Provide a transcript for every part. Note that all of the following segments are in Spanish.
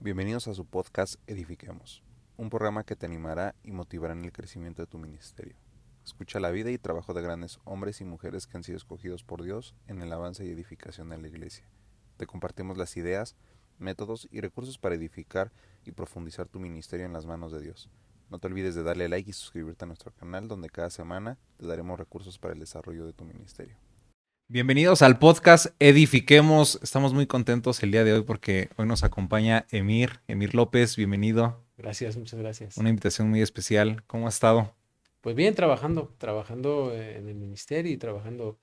Bienvenidos a su podcast Edifiquemos, un programa que te animará y motivará en el crecimiento de tu ministerio. Escucha la vida y trabajo de grandes hombres y mujeres que han sido escogidos por Dios en el avance y edificación de la iglesia. Te compartimos las ideas, métodos y recursos para edificar y profundizar tu ministerio en las manos de Dios. No te olvides de darle like y suscribirte a nuestro canal donde cada semana te daremos recursos para el desarrollo de tu ministerio. Bienvenidos al podcast Edifiquemos. Estamos muy contentos el día de hoy porque hoy nos acompaña Emir, Emir López, bienvenido. Gracias, muchas gracias. Una invitación muy especial. ¿Cómo ha estado? Pues bien, trabajando, trabajando en el ministerio y trabajando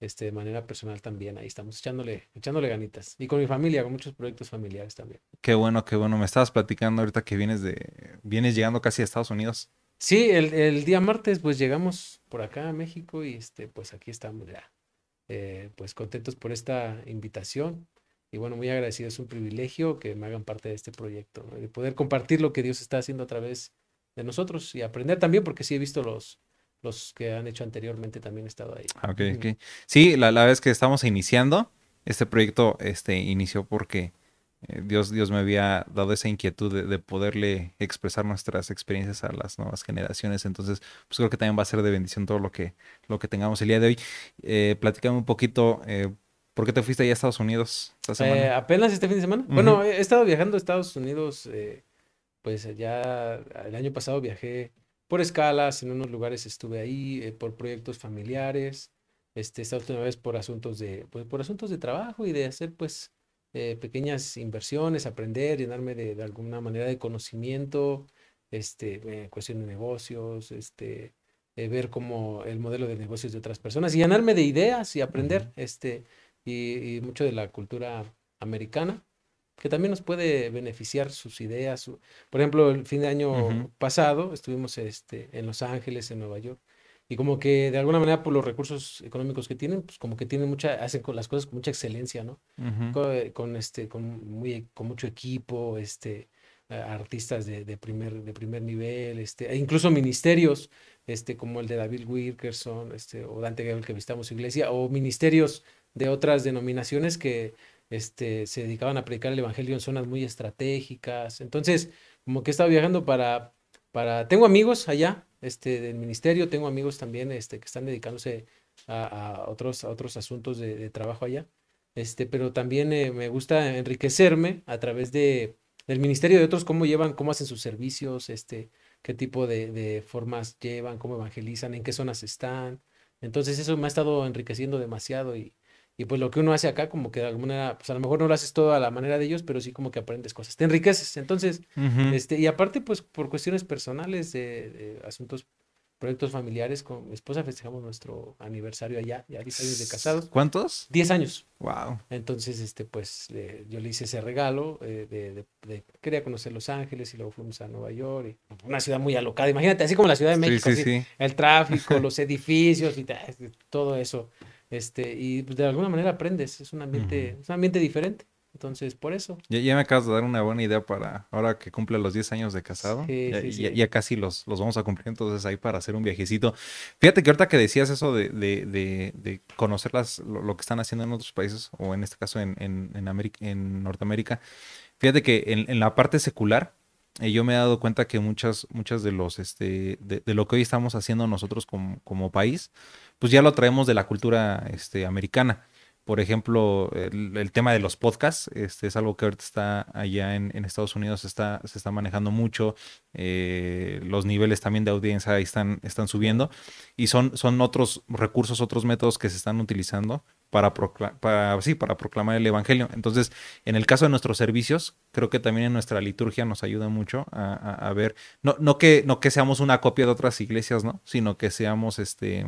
este, de manera personal también. Ahí estamos echándole, echándole ganitas. Y con mi familia, con muchos proyectos familiares también. Qué bueno, qué bueno. Me estabas platicando ahorita que vienes de, vienes llegando casi a Estados Unidos. Sí, el, el día martes pues llegamos por acá a México y este, pues aquí estamos ya eh, pues contentos por esta invitación. Y bueno, muy agradecido, es un privilegio que me hagan parte de este proyecto, de poder compartir lo que Dios está haciendo a través de nosotros y aprender también, porque sí he visto los, los que han hecho anteriormente, también he estado ahí. Ah, okay, Sí, la, la vez que estamos iniciando, este proyecto este, inició porque eh, Dios, Dios me había dado esa inquietud de, poderle expresar nuestras experiencias a las nuevas generaciones. Entonces, pues creo que también va a ser de bendición todo lo que, lo que tengamos el día de hoy. Eh, platícame un poquito, eh, ¿por qué te fuiste allá a Estados Unidos esta semana? Eh, apenas este fin de semana. Bueno, he estado viajando a Estados Unidos, pues ya el año pasado viajé por escalas, en unos lugares estuve ahí, por proyectos familiares. Este, esta última vez por asuntos de, pues, por asuntos de trabajo y de hacer, pues, eh, pequeñas inversiones, aprender, llenarme de, alguna manera de conocimiento, este, eh, cuestión de negocios, este, eh, ver cómo el modelo de negocios de otras personas y llenarme de ideas y aprender, este, y, mucho de la cultura americana que también nos puede beneficiar sus ideas. por ejemplo, el fin de año pasado estuvimos este, en Los Ángeles, en Nueva York, y como que de alguna manera por los recursos económicos que tienen, pues como que tienen mucha, hacen con las cosas con mucha excelencia, ¿no? con, este, con muy, con mucho equipo, este, artistas de, de, primer, de primer nivel, este, e incluso ministerios, este, como el de David Wilkerson, este, o Dante Gabriel que visitamos iglesia, o ministerios de otras denominaciones que este, se dedicaban a predicar el evangelio en zonas muy estratégicas. Entonces, como que he estado viajando para, para, tengo amigos allá, este, del ministerio, tengo amigos también este, que están dedicándose a, otros, a otros asuntos de, trabajo allá, este, pero también eh, me gusta enriquecerme a través de, del ministerio de otros, cómo llevan, cómo hacen sus servicios, este, qué tipo de, de formas llevan, cómo evangelizan, en qué zonas están. Entonces eso me ha estado enriqueciendo demasiado y, y pues lo que uno hace acá, como que de alguna manera, pues a lo mejor no lo haces todo a la manera de ellos, pero sí como que aprendes cosas, te enriqueces. Entonces, este, y aparte, pues por cuestiones personales de, asuntos, proyectos familiares, con mi esposa festejamos nuestro aniversario allá, ya 10 años de casados. ¿Cuántos? 10 años. Wow. Entonces, este, pues yo le hice ese regalo eh, de, de, quería conocer Los Ángeles y luego fuimos a Nueva York, y una ciudad muy alocada. Imagínate, así como la Ciudad de México, el tráfico, los edificios y todo eso. Este, y pues, de alguna manera aprendes, es un ambiente, es un ambiente diferente. Entonces, por eso. Ya, ya, me acabas de dar una buena idea para ahora que cumple los 10 años de casado. ya, ya, casi los, los vamos a cumplir, entonces ahí para hacer un viajecito. Fíjate que ahorita que decías eso de, de, de, de conocer las, lo, que están haciendo en otros países, o en este caso en, en, en, América, en Norteamérica, fíjate que en, en la parte secular, eh, yo me he dado cuenta que muchas, muchas de los, este, de, lo que hoy estamos haciendo nosotros como, país, pues ya lo traemos de la cultura este, americana. Por ejemplo, el, tema de los podcasts, este es algo que ahorita está allá en, Estados Unidos, está, se está manejando mucho. Eh, los niveles también de audiencia están, están subiendo. Y son, son otros recursos, otros métodos que se están utilizando para, para, sí, para proclamar el Evangelio. Entonces, en el caso de nuestros servicios, creo que también en nuestra liturgia nos ayuda mucho a, ver, no, no, que, no que seamos una copia de otras iglesias, ¿no? Sino que seamos, este,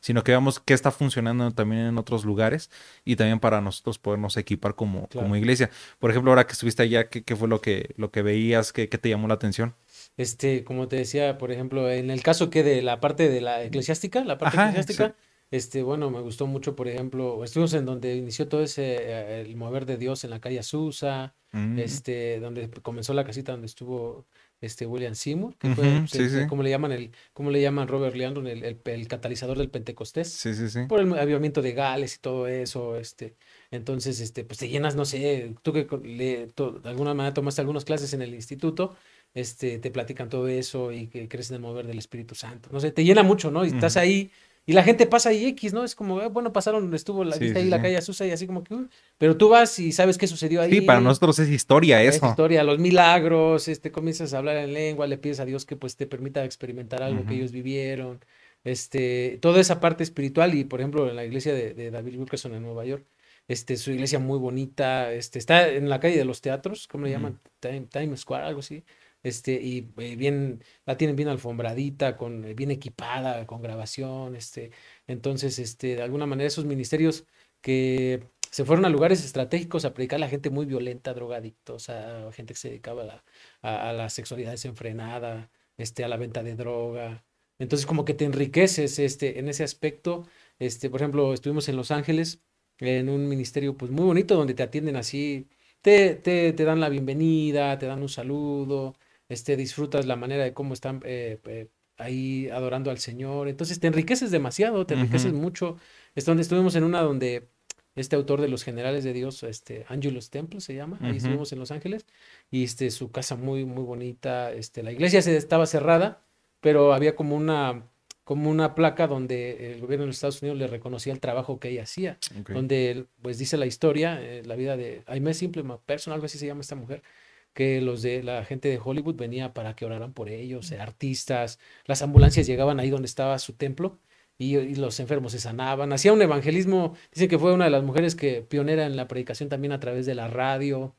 sino que veamos qué está funcionando también en otros lugares y también para nosotros podernos equipar como, como iglesia. Por ejemplo, ahora que estuviste allá, ¿qué, qué fue lo que, lo que veías? ¿Qué, ¿Qué te llamó la atención? Este, como te decía, por ejemplo, en el caso que de la parte de la eclesiástica, la parte eclesiástica, este, bueno, me gustó mucho, por ejemplo, estuvimos en donde inició todo ese, eh, el mover de Dios en la calle Azusa, mm. este, donde comenzó la casita donde estuvo este William Seymour, que fue, pues, como le llaman el, como le llaman Robert Leandro, el, el, catalizador del Pentecostés. Sí, sí, sí. Por el avivamiento de Gales y todo eso, este, Entonces, este, pues te llenas, no sé, tú que le, de alguna manera tomaste algunas clases en el instituto, este, te platican todo eso y que crees en el mover del Espíritu Santo. No sé, te llena mucho, ¿no? Y estás ahí y la gente pasa ahí X, ¿no? Es como, eh, bueno, pasaron, estuvo la ahí la calle Azusa y así como que, pero tú vas y sabes qué sucedió ahí. Sí, para nosotros es historia eso. Es historia, los milagros, este, comienzas a hablar en lengua, le pides a Dios que pues te permita experimentar algo que ellos vivieron, este, toda esa parte espiritual y, por ejemplo, en la iglesia de, David Wilkerson en Nueva York, este, su iglesia muy bonita, este, está en la calle de los teatros, ¿cómo le llaman? Times Square, algo así este, y eh, bien, la tienen bien alfombradita, con, eh, bien equipada, con grabación, este, entonces, este, de alguna manera esos ministerios que se fueron a lugares estratégicos a predicar a la gente muy violenta, drogadictos, a gente que se dedicaba a la, a, la sexualidad desenfrenada, este, a la venta de droga. Entonces, como que te enriqueces este, en ese aspecto. Este, por ejemplo, estuvimos en Los Ángeles en un ministerio pues muy bonito donde te atienden así, te, te, te dan la bienvenida, te dan un saludo, este, disfrutas la manera de cómo están eh, eh, ahí adorando al Señor. Entonces te enriqueces demasiado, te enriqueces mucho. Es donde estuvimos en una donde este autor de los generales de Dios, este Angelus Temple se llama, ahí estuvimos en Los Ángeles, y este, su casa muy, muy bonita, este, la iglesia se, estaba cerrada, pero había como una, como una placa donde el gobierno de los Estados Unidos le reconocía el trabajo que ella hacía, donde pues dice la historia, eh, la vida de Aimee Simple Person, algo así se llama esta mujer, que los de la gente de Hollywood venía para que oraran por ellos, artistas, las ambulancias llegaban ahí donde estaba su templo y, los enfermos se sanaban, hacía un evangelismo, dicen que fue una de las mujeres que pionera en la predicación también a través de la radio,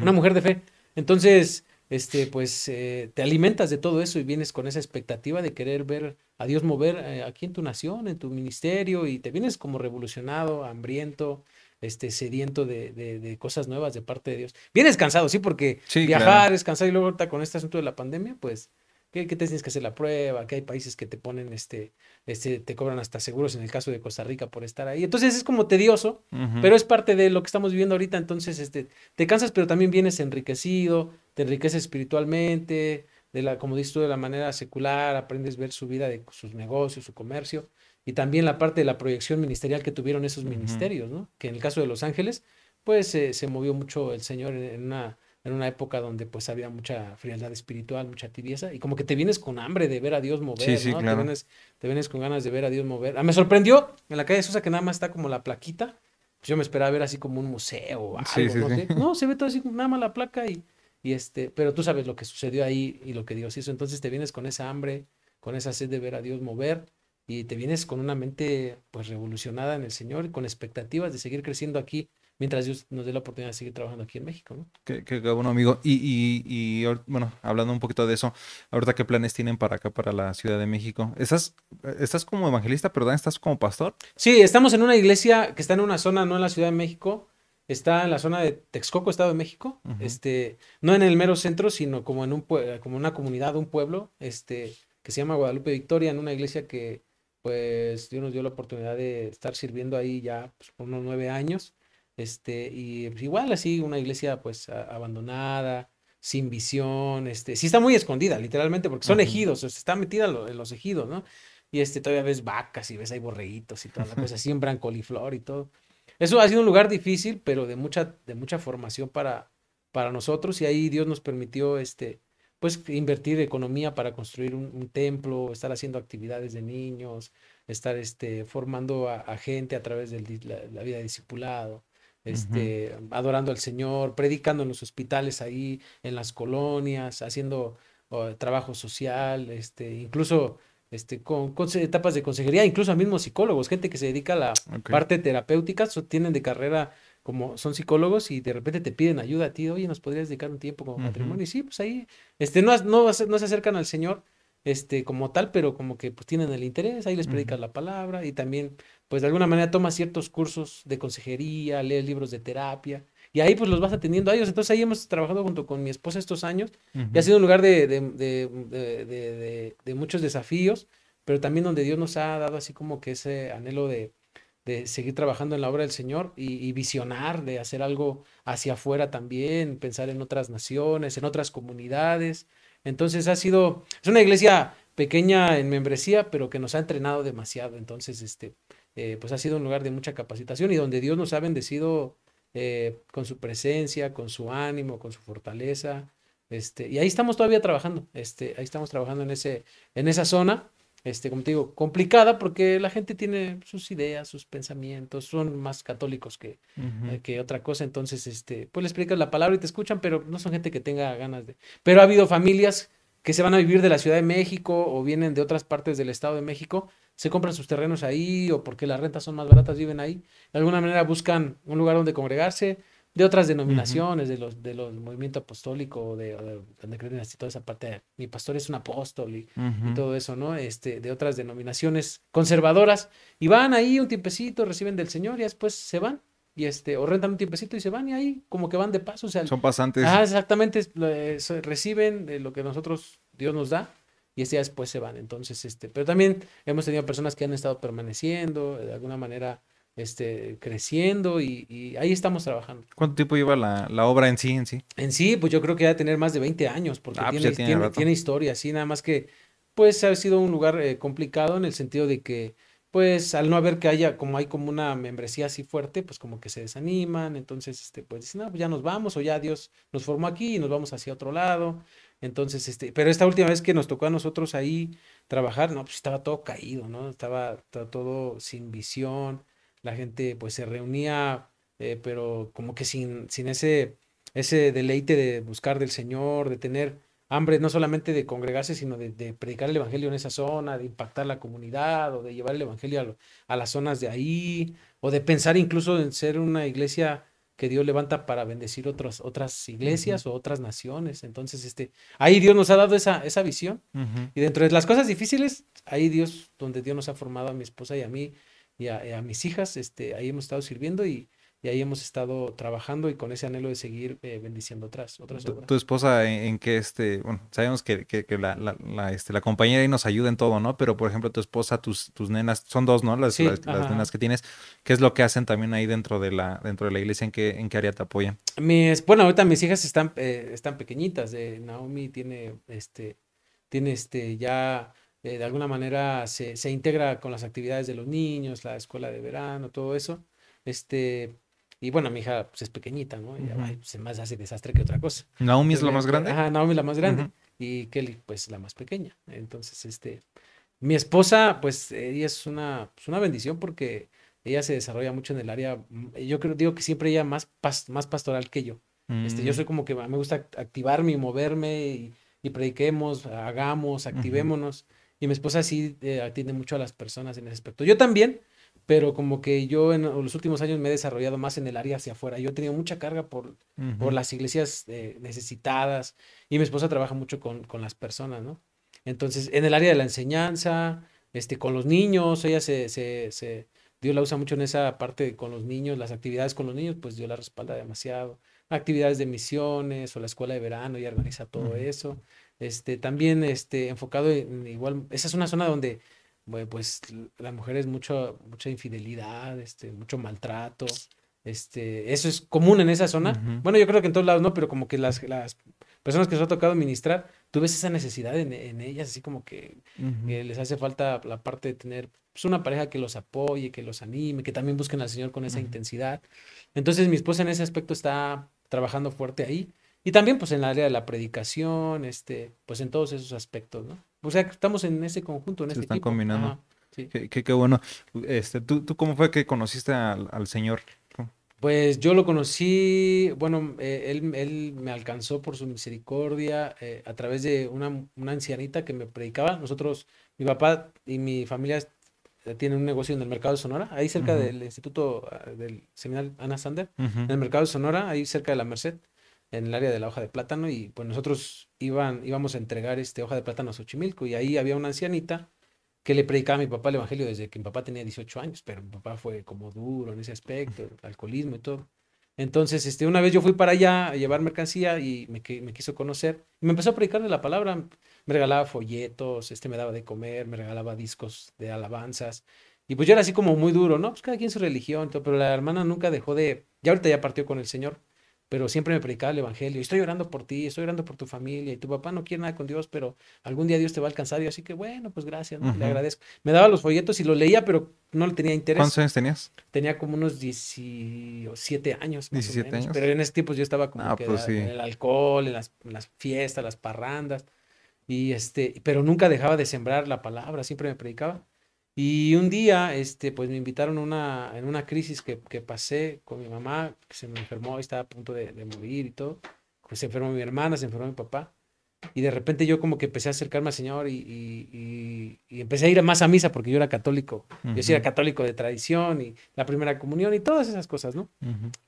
una mujer de fe. Entonces, este, pues eh, te alimentas de todo eso y vienes con esa expectativa de querer ver a Dios mover eh, aquí en tu nación, en tu ministerio y te vienes como revolucionado, hambriento, este, sediento de, de, cosas nuevas de parte de Dios. Vienes cansado, sí, porque viajar es cansado y luego ahorita con este asunto de la pandemia, pues, ¿qué, te tienes que hacer la prueba? Que hay países que te ponen, este, este, te cobran hasta seguros en el caso de Costa Rica por estar ahí. Entonces es como tedioso, pero es parte de lo que estamos viviendo ahorita. Entonces, este, te cansas, pero también vienes enriquecido, te enriqueces espiritualmente, de la, como dices tú, de la manera secular, aprendes a ver su vida de sus negocios, su comercio y también la parte de la proyección ministerial que tuvieron esos ministerios, ¿no? Que en el caso de Los Ángeles, pues se movió mucho el Señor en, una, en una época donde pues había mucha frialdad espiritual, mucha tibieza, y como que te vienes con hambre de ver a Dios mover, ¿no? Te, vienes, te, vienes, con ganas de ver a Dios mover. Ah, me sorprendió en la calle Sosa que nada más está como la plaquita, pues yo me esperaba ver así como un museo o algo, ¿no? no, se ve todo así, nada más la placa y, y este, pero tú sabes lo que sucedió ahí y lo que Dios hizo, entonces te vienes con esa hambre, con esa sed de ver a Dios mover, y te vienes con una mente pues revolucionada en el Señor y con expectativas de seguir creciendo aquí mientras Dios nos dé la oportunidad de seguir trabajando aquí en México. ¿no? Qué, qué, bueno, amigo. Y, y, y, bueno, hablando un poquito de eso, ahorita qué planes tienen para acá, para la Ciudad de México. ¿Estás, estás como evangelista, perdón? ¿Estás como pastor? Sí, estamos en una iglesia que está en una zona, no en la Ciudad de México, está en la zona de Texcoco, Estado de México, este, no en el mero centro, sino como en un como una comunidad, un pueblo, este, que se llama Guadalupe Victoria, en una iglesia que pues Dios nos dio la oportunidad de estar sirviendo ahí ya pues, por unos nueve años. Este, y pues, igual así una iglesia pues abandonada, sin visión, este, sí está muy escondida, literalmente, porque son ejidos, está metida en los ejidos, ¿no? Y este, todavía ves vacas y ves ahí borreguitos y toda la cosa, siembran coliflor y todo. Eso ha sido un lugar difícil, pero de mucha, de mucha formación para, para nosotros, y ahí Dios nos permitió, este, pues invertir economía para construir un, templo, estar haciendo actividades de niños, estar este, formando a, gente a través de la, vida de discipulado, este, adorando al Señor, predicando en los hospitales ahí, en las colonias, haciendo trabajo social, este, incluso este, con, etapas de consejería, incluso a mismos psicólogos, gente que se dedica a la parte terapéutica, tienen de carrera como son psicólogos y de repente te piden ayuda a ti, oye, ¿nos podrías dedicar un tiempo como matrimonio? Y sí, pues ahí, este, no, no, no se acercan al Señor, este, como tal, pero como que pues tienen el interés, ahí les predicas la palabra y también, pues de alguna manera tomas ciertos cursos de consejería, lees libros de terapia y ahí pues los vas atendiendo a ellos. Entonces ahí hemos trabajado junto con mi esposa estos años y ha sido un lugar de, de, de, de, muchos desafíos, pero también donde Dios nos ha dado así como que ese anhelo de, de seguir trabajando en la obra del Señor y, visionar, de hacer algo hacia afuera también, pensar en otras naciones, en otras comunidades. Entonces ha sido, es una iglesia pequeña en membresía, pero que nos ha entrenado demasiado. Entonces, este, eh, pues ha sido un lugar de mucha capacitación y donde Dios nos ha bendecido eh, con su presencia, con su ánimo, con su fortaleza. Este, y ahí estamos todavía trabajando, este, ahí estamos trabajando en, ese, en esa zona, este, como te digo, complicada porque la gente tiene sus ideas, sus pensamientos, son más católicos que, eh, que otra cosa, entonces, este, pues les explicas la palabra y te escuchan, pero no son gente que tenga ganas de... Pero ha habido familias que se van a vivir de la Ciudad de México o vienen de otras partes del Estado de México, se compran sus terrenos ahí o porque las rentas son más baratas viven ahí. De alguna manera buscan un lugar donde congregarse, de otras denominaciones, de los de los movimiento apostólico, de, de donde creen así toda esa parte, mi pastor es un apóstol y, todo eso, ¿no? Este, de otras denominaciones conservadoras, y van ahí un tiempecito, reciben del Señor y después se van y este, o rentan un tiempecito y se van y ahí como que van de paso. O sea, Son pasantes. Ah, exactamente, reciben lo que nosotros, Dios nos da, y este después se van. Entonces, este, pero también hemos tenido personas que han estado permaneciendo, de alguna manera, este, creciendo y, ahí estamos trabajando. ¿Cuánto tiempo lleva la, obra en sí, en sí? En sí, pues yo creo que va a tener más de 20 años, porque ah, pues tiene, tiene, historia, sí, nada más que, pues ha sido un lugar eh, complicado en el sentido de que pues al no haber que haya, como hay como una membresía así fuerte, pues como que se desaniman, entonces, este, pues dicen, no, pues ya nos vamos, o ya Dios nos formó aquí y nos vamos hacia otro lado, entonces, este, pero esta última vez que nos tocó a nosotros ahí trabajar, no, pues estaba todo caído, ¿no? Estaba, todo sin visión, la gente pues se reunía, eh, pero como que sin, sin ese, ese deleite de buscar del Señor, de tener hambre no solamente de congregarse, sino de, predicar el Evangelio en esa zona, de impactar la comunidad o de llevar el Evangelio a, las zonas de ahí, o de pensar incluso en ser una iglesia que Dios levanta para bendecir otras, otras iglesias o otras naciones. Entonces, este, ahí Dios nos ha dado esa, esa visión. Y dentro de las cosas difíciles, ahí Dios, donde Dios nos ha formado a mi esposa y a mí y a, y a mis hijas, este, ahí hemos estado sirviendo y, y ahí hemos estado trabajando y con ese anhelo de seguir eh, bendiciendo otras, otras obras. ¿Tu, esposa en, qué, este, bueno, sabemos que, que, la, la, este, la compañera ahí nos ayuda en todo, ¿no? Pero, por ejemplo, tu esposa, tus, tus nenas, son dos, ¿no? Las, las, nenas que tienes, ¿qué es lo que hacen también ahí dentro de la, dentro de la iglesia? ¿En qué, en qué área te apoyan? Mis, bueno, ahorita mis hijas están, eh, están pequeñitas, eh, Naomi tiene, este, tiene, este, ya... Eh, de alguna manera se, se integra con las actividades de los niños, la escuela de verano, todo eso. Este, y bueno, mi hija pues, es pequeñita, ¿no? Pues, más hace desastre que otra cosa. ¿Naomi es la más grande? Ajá, Naomi es la más grande. Y Kelly, pues la más pequeña. Entonces, este, mi esposa, pues ella es una, pues, una bendición porque ella se desarrolla mucho en el área, mm, yo creo, digo que siempre ella más, más pastoral que yo. Este, yo soy mm. como que me gusta activarme y moverme y, y prediquemos, hagamos, activémonos. Y mi esposa sí eh, atiende mucho a las personas en ese aspecto. Yo también, pero como que yo en los últimos años me he desarrollado más en el área hacia afuera. Yo he tenido mucha carga por, por las iglesias eh, necesitadas y mi esposa trabaja mucho con, con, las personas, ¿no? Entonces, en el área de la enseñanza, este, con los niños, ella se, se, se, Dios la usa mucho en esa parte con los niños, las actividades con los niños, pues Dios la respalda demasiado. Actividades de misiones o la escuela de verano, ella organiza todo eso. Este, también este, enfocado en igual, esa es una zona donde pues la mujer es mucho, mucha infidelidad, este, mucho maltrato. Este, eso es común en esa zona. Bueno, yo creo que en todos lados no, pero como que las, las personas que se ha tocado ministrar, tú ves esa necesidad en, en ellas, así como que, les hace falta la parte de tener pues, una pareja que los apoye, que los anime, que también busquen al Señor con esa intensidad. Entonces mi esposa en ese aspecto está trabajando fuerte ahí. Y también pues en el área de la predicación, este, pues en todos esos aspectos, ¿no? O sea, estamos en ese conjunto, en Se están combinando. qué, bueno. Este, ¿tú, ¿Tú cómo fue que conociste al, Señor? Pues yo lo conocí, bueno, eh, él, él, me alcanzó por su misericordia eh, a través de una, una, ancianita que me predicaba. Nosotros, mi papá y mi familia eh, tienen un negocio en el mercado de Sonora, ahí cerca del Instituto ah, del Seminario Ana Sander, en el mercado de Sonora, ahí cerca de la Merced en el área de la hoja de plátano y pues nosotros iban, íbamos a entregar este hoja de plátano a Xochimilco y ahí había una ancianita que le predicaba a mi papá el evangelio desde que mi papá tenía 18 años, pero mi papá fue como duro en ese aspecto, alcoholismo y todo. Entonces, este, una vez yo fui para allá a llevar mercancía y me, me quiso conocer y me empezó a predicar de la palabra, me regalaba folletos, este me daba de comer, me regalaba discos de alabanzas y pues yo era así como muy duro, ¿no? Pues cada quien su religión, todo, pero la hermana nunca dejó de, ya ahorita ya partió con el Señor, pero siempre me predicaba el evangelio. Estoy orando por ti, estoy orando por tu familia y tu papá no quiere nada con Dios, pero algún día Dios te va a alcanzar. Y así que bueno, pues gracias, le agradezco. Me daba los folletos y los leía, pero no le tenía interés. ¿Cuántos años tenías? Tenía como unos 17 años. 17 años. Pero en ese tiempo yo estaba como ah, que pues en el alcohol, en las, en las fiestas, las parrandas. Y este, pero nunca dejaba de sembrar la palabra, siempre me predicaba. Y un día, este, pues me invitaron una, en una crisis que, que pasé con mi mamá, que se me enfermó, estaba a punto de, de, morir y todo. Pues se enfermó mi hermana, se enfermó mi papá. Y de repente yo como que empecé a acercarme al Señor y, y, y, empecé a ir más a misa porque yo era católico. Yo sí era católico de tradición y la primera comunión y todas esas cosas, ¿no?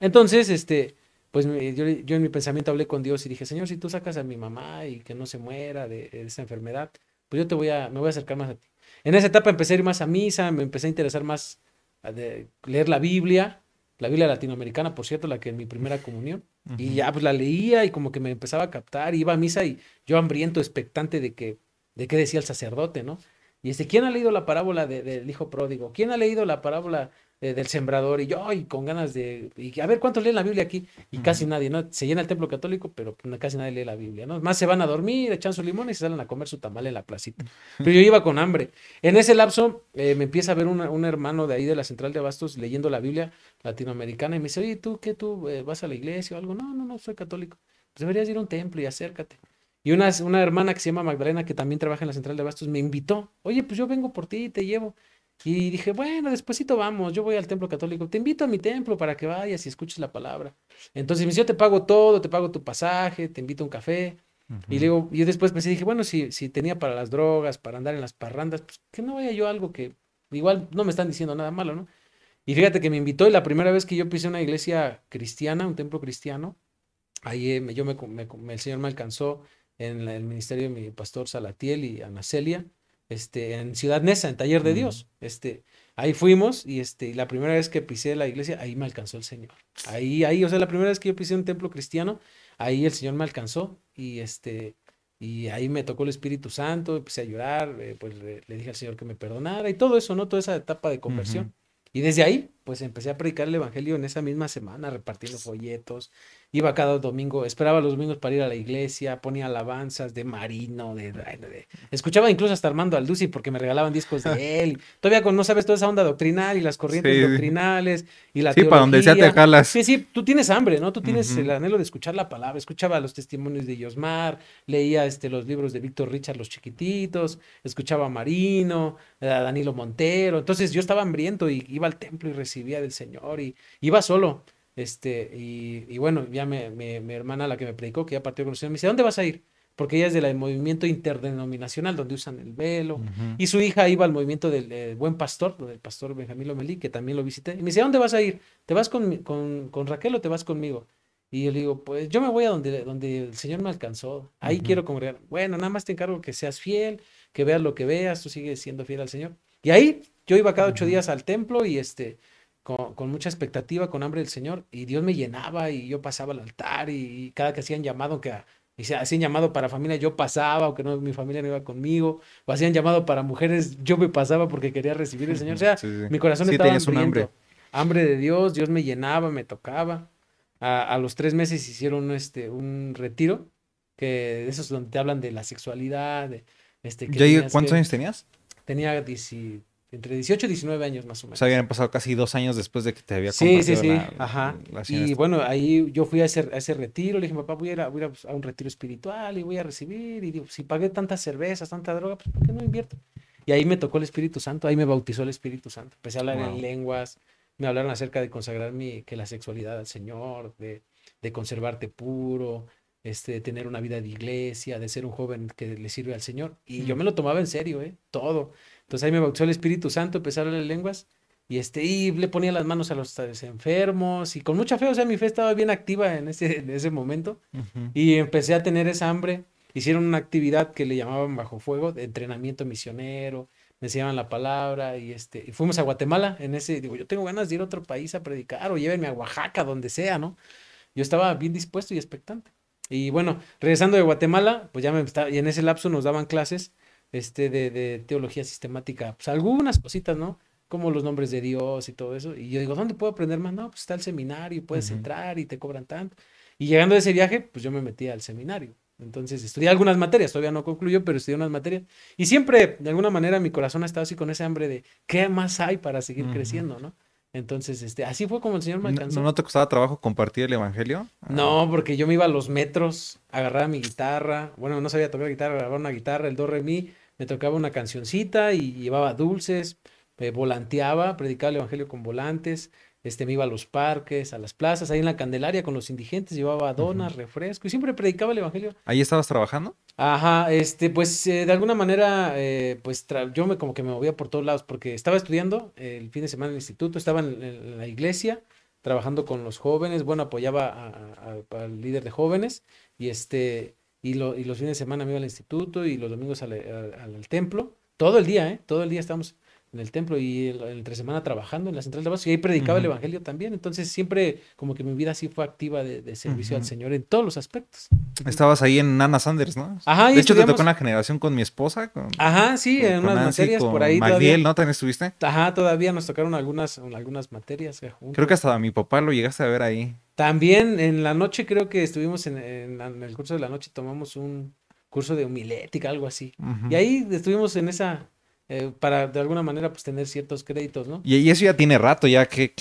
Entonces, este, pues yo, yo, en mi pensamiento hablé con Dios y dije, Señor, si tú sacas a mi mamá y que no se muera de, de esa enfermedad, pues yo te voy a, me voy a acercar más a ti. En esa etapa empecé a ir más a misa, me empecé a interesar más a de leer la Biblia, la Biblia latinoamericana, por cierto, la que en mi primera comunión. Y ya pues la leía y como que me empezaba a captar, iba a misa y yo hambriento, expectante de que, de qué decía el sacerdote, ¿no? Y este, ¿quién ha leído la parábola del hijo pródigo? ¿Quién ha leído la parábola eh, del sembrador y yo y con ganas de y a ver cuántos leen la Biblia aquí y casi nadie no se llena el templo católico pero casi nadie lee la Biblia no más se van a dormir echan su limón y se salen a comer su tamal en la placita. Pero yo iba con hambre. En ese lapso eh, me empieza a ver un hermano de ahí de la central de abastos leyendo la Biblia latinoamericana y me dice oye tú qué tú eh, vas a la iglesia o algo no no no soy católico. Pues deberías ir a un templo y acércate. Y una, una hermana que se llama Magdalena, que también trabaja en la central de abastos, me invitó. Oye, pues yo vengo por ti, te llevo. Y dije, bueno, despuésito vamos, yo voy al templo católico, te invito a mi templo para que vayas y escuches la palabra. Entonces me dice, yo te pago todo, te pago tu pasaje, te invito a un café. Y luego, yo después pensé, dije, bueno, si, si tenía para las drogas, para andar en las parrandas, pues que no vaya yo algo que igual no me están diciendo nada malo, ¿no? Y fíjate que me invitó y la primera vez que yo pisé una iglesia cristiana, un templo cristiano, ahí eh, yo me, el Señor me alcanzó en el ministerio de mi pastor Salatiel y Ana Celia este, en Ciudad Neza, en Taller de Dios. Este, ahí fuimos y este, la primera vez que pisé la iglesia, ahí me alcanzó el Señor. Ahí, ahí, o sea, la primera vez que yo pisé un templo cristiano, ahí el Señor me alcanzó y este, y ahí me tocó el Espíritu Santo, empecé a llorar, eh, pues le, dije al Señor que me perdonara y todo eso, ¿no? Toda esa etapa de conversión. Y desde ahí, pues empecé a predicar el Evangelio en esa misma semana, repartiendo folletos, iba cada domingo, esperaba los domingos para ir a la iglesia, ponía alabanzas de Marino, de, escuchaba incluso hasta Armando Alduci porque me regalaban discos de él. Todavía con, no sabes toda esa onda doctrinal y las corrientes doctrinales y la Sí, para donde sea te jalas. Sí, sí, tú tienes hambre, ¿no? Tú tienes el anhelo de escuchar la palabra, escuchaba los testimonios de Yosmar, leía este, los libros de Víctor Richard, los chiquititos, escuchaba a Marino, a Danilo Montero. Entonces yo estaba hambriento y iba al templo y recibía del Señor y iba solo. Este, y, bueno, ya me, mi hermana, la que me predicó, que ya partió con el Señor, me dice, ¿dónde vas a ir? Porque ella es del movimiento interdenominacional, donde usan el velo. Y su hija iba al movimiento del Buen Pastor, del pastor Benjamín Lomelí, que también lo visité. Y me dice, ¿a dónde vas a ir? ¿Te vas con, con, con, Raquel o te vas conmigo? Y yo le digo, pues yo me voy a donde, donde el Señor me alcanzó. Ahí quiero congregar. Bueno, nada más te encargo que seas fiel, que veas lo que veas, tú sigues siendo fiel al Señor. Y ahí yo iba cada ocho días al templo y este con, mucha expectativa, con hambre del Señor, y Dios me llenaba y yo pasaba al altar y, cada que hacían llamado, que hacían llamado para familia, yo pasaba, aunque no, mi familia no iba conmigo, o hacían llamado para mujeres, yo me pasaba porque quería recibir el Señor. O sea, mi corazón estaba hambriento. Hambre. de Dios, Dios me llenaba, me tocaba. A, los tres meses hicieron este, un retiro, que esos donde te hablan de la sexualidad. De, este, que ¿Cuántos años tenías? Tenía 17 entre 18 y 19 años más o menos. O sea, habían pasado casi dos años después de que te había Sí, sí, sí. Ajá. y bueno, ahí yo fui a ese, a ese retiro. Le dije, papá, voy a ir, a, voy a, un retiro espiritual y voy a recibir. Y digo, si pagué tantas cervezas, tanta droga, pues ¿por qué no invierto? Y ahí me tocó el Espíritu Santo. Ahí me bautizó el Espíritu Santo. Empecé a hablar en lenguas. Me hablaron acerca de consagrar mi, que la sexualidad al Señor, de, de conservarte puro, este, de tener una vida de iglesia, de ser un joven que le sirve al Señor. Y yo me lo tomaba en serio, ¿eh? Todo. Entonces ahí me bautizó el Espíritu Santo, empecé a hablar lenguas y, este, y le ponía las manos a los enfermos y con mucha fe, o sea, mi fe estaba bien activa en ese, en ese momento y empecé a tener esa hambre. Hicieron una actividad que le llamaban bajo fuego, de entrenamiento misionero, me enseñaban la palabra y este y fuimos a Guatemala en ese digo yo tengo ganas de ir a otro país a predicar o llévenme a Oaxaca donde sea no yo estaba bien dispuesto y expectante. Y bueno regresando de Guatemala pues ya me estaba y en ese lapso nos daban clases este, de, de teología sistemática, pues algunas cositas, ¿no? Como los nombres de Dios y todo eso. Y yo digo, ¿dónde puedo aprender más? No, pues está el seminario, puedes entrar y te cobran tanto. Y llegando de ese viaje, pues yo me metí al seminario. Entonces estudié algunas materias, todavía no concluyo, pero estudié unas materias. Y siempre, de alguna manera, mi corazón ha estado así con ese hambre de qué más hay para seguir creciendo, ¿no? Entonces, este, así fue como el Señor me alcanzó. ¿No, ¿No, te costaba trabajo compartir el Evangelio? No, porque yo me iba a los metros, agarraba mi guitarra, bueno, no sabía tocar guitarra, agarraba una guitarra, el do, re, mi, me tocaba una cancioncita y llevaba dulces, me volanteaba, predicaba el Evangelio con volantes, este, me iba a los parques, a las plazas, ahí en la Candelaria con los indigentes, llevaba donas, refresco y siempre predicaba el Evangelio. ¿Ahí estabas trabajando? Ajá, este, pues eh, de alguna manera, eh, pues yo me como que me movía por todos lados porque estaba estudiando el fin de semana en el instituto, estaba en, la iglesia trabajando con los jóvenes, bueno, apoyaba al líder de jóvenes y este, y, lo, y los fines de semana me iba al instituto y los domingos al, al templo, todo el día, ¿eh? Todo el día estábamos en el templo y el, entre semana trabajando en la central de base y ahí predicaba el evangelio también. Entonces siempre como que mi vida sí fue activa de, servicio al Señor en todos los aspectos. Estabas ahí en Nana Sanders, ¿no? Ajá. de hecho te tocó una generación con mi esposa. Con, Ajá, sí, en unas materias por ahí. Magdiel, ¿no? ¿También estuviste? Ajá, todavía nos tocaron algunas, algunas materias. Eh, creo que hasta mi papá lo llegaste a ver ahí. También en la noche creo que estuvimos en, en, el curso de la noche, tomamos un curso de homilética, algo así. Y ahí estuvimos en esa eh, para de alguna manera pues tener ciertos créditos, ¿no? Y, eso ya tiene rato, ya que,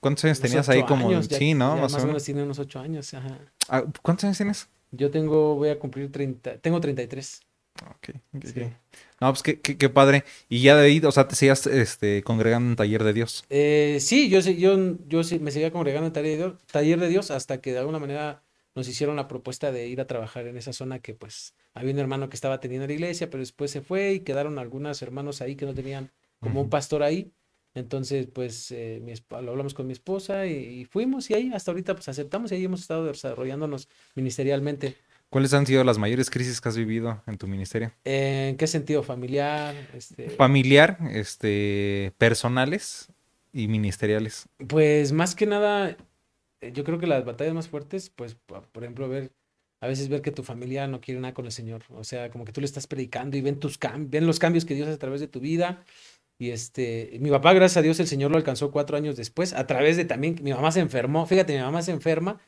¿cuántos años tenías ahí como sí, ¿no? más, o menos tiene unos ocho años, ajá. Ah, ¿Cuántos años tienes? Yo tengo, voy a cumplir 30, tengo 33. Ok, ok. Sí. No, pues qué, qué, padre. Y ya de ahí, o sea, te seguías este, congregando en Taller de Dios. Eh, sí, yo, yo, yo me seguía congregando en taller de, Dios, taller de Dios hasta que de alguna manera nos hicieron la propuesta de ir a trabajar en esa zona que pues había un hermano que estaba teniendo la iglesia, pero después se fue y quedaron algunos hermanos ahí que no tenían como un pastor ahí. Entonces, pues eh, lo hablamos con mi esposa y, fuimos y ahí hasta ahorita pues aceptamos y ahí hemos estado desarrollándonos ministerialmente. ¿Cuáles han sido las mayores crisis que has vivido en tu ministerio? ¿En qué sentido? ¿Familiar? Este... Familiar, este, personales y ministeriales. Pues más que nada, eh, yo creo que las batallas más fuertes, pues, por ejemplo, ver, a veces ver que tu familia no quiere nada con el Señor. O sea, como que tú le estás predicando y ven tus ven los cambios que Dios hace a través de tu vida. Y este, mi papá, gracias a Dios, el Señor lo alcanzó cuatro años después, a través de también, mi mamá se enfermó, fíjate, mi mamá se enferma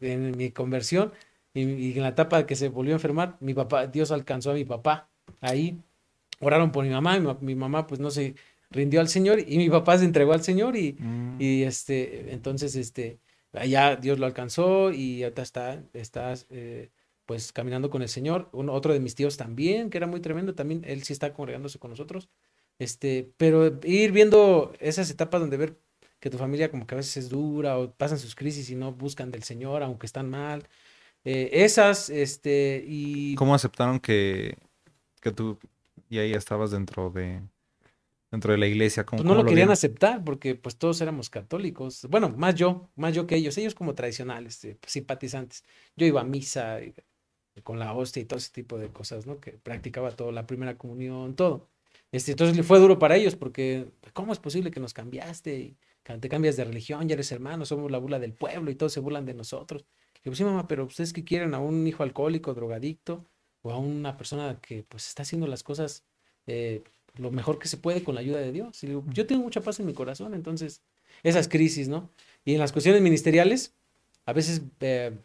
en mi conversión y, en la etapa que se volvió a enfermar, mi papá, Dios alcanzó a mi papá ahí, oraron por mi mamá, mi, mi mamá pues no se rindió al Señor y mi papá se entregó al Señor y, mm. y este, entonces este, allá Dios lo alcanzó y ahorita está, está eh, pues caminando con el Señor. Uno, otro de mis tíos también, que era muy tremendo, también él sí está congregándose con nosotros. Este, pero ir viendo esas etapas donde ver que tu familia como que a veces es dura o pasan sus crisis y no buscan del Señor, aunque están mal. Eh, esas, este, y... ¿Cómo aceptaron que, que tú y ahí estabas dentro de, dentro de la iglesia. Pues no lo, querían aceptar porque pues todos éramos católicos. Bueno, más yo, más yo que ellos. Ellos como tradicionales, eh, pues, simpatizantes. Yo iba a misa con la hostia y todo ese tipo de cosas, ¿no? Que practicaba todo, la primera comunión, todo. Este, entonces fue duro para ellos porque ¿cómo es posible que nos cambiaste? Y te cambias de religión, ya eres hermano, somos la bula del pueblo y todos se burlan de nosotros. Y pues sí, mamá, pero ustedes que quieren a un hijo alcohólico, drogadicto o a una persona que pues está haciendo las cosas eh, lo mejor que se puede con la ayuda de Dios. Y yo tengo mucha paz en mi corazón, entonces, esas crisis, ¿no? Y en las cuestiones ministeriales, a veces eh,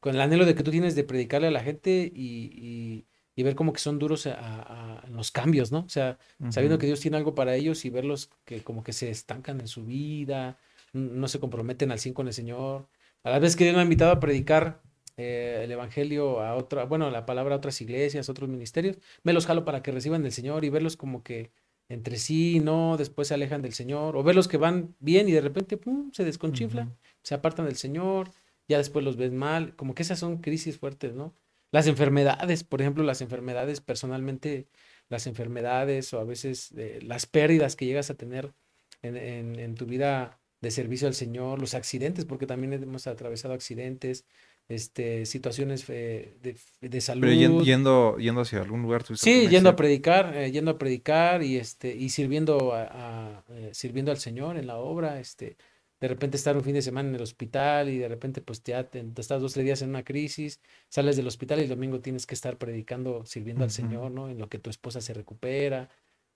con el anhelo de que tú tienes de predicarle a la gente y, ver como que son duros a, los cambios, ¿no? O sea, sabiendo que Dios tiene algo para ellos y verlos que como que se estancan en su vida, no se comprometen al 100 con el Señor. A la vez que Dios me ha invitado a predicar eh, el evangelio a otra, bueno, la palabra a otras iglesias, otros ministerios, me los jalo para que reciban del Señor y verlos como que entre sí, no, después se alejan del Señor, o verlos que van bien y de repente, pum, se desconchiflan, se apartan del Señor, ya después los ves mal, como que esas son crisis fuertes, ¿no? Las enfermedades, por ejemplo, las enfermedades personalmente, las enfermedades o a veces eh, las pérdidas que llegas a tener en, en tu vida de servicio al Señor, los accidentes, porque también hemos atravesado accidentes, este, situaciones eh, de, de, salud. Pero yendo, yendo hacia algún lugar. Sí, yendo a predicar, eh, yendo a predicar y, este, y sirviendo, a, eh, sirviendo al Señor en la obra. Este, de repente estar un fin de semana en el hospital y de repente pues ya te, estás dos, tres días en una crisis, sales del hospital y el domingo tienes que estar predicando, sirviendo al Señor, ¿no? En lo que tu esposa se recupera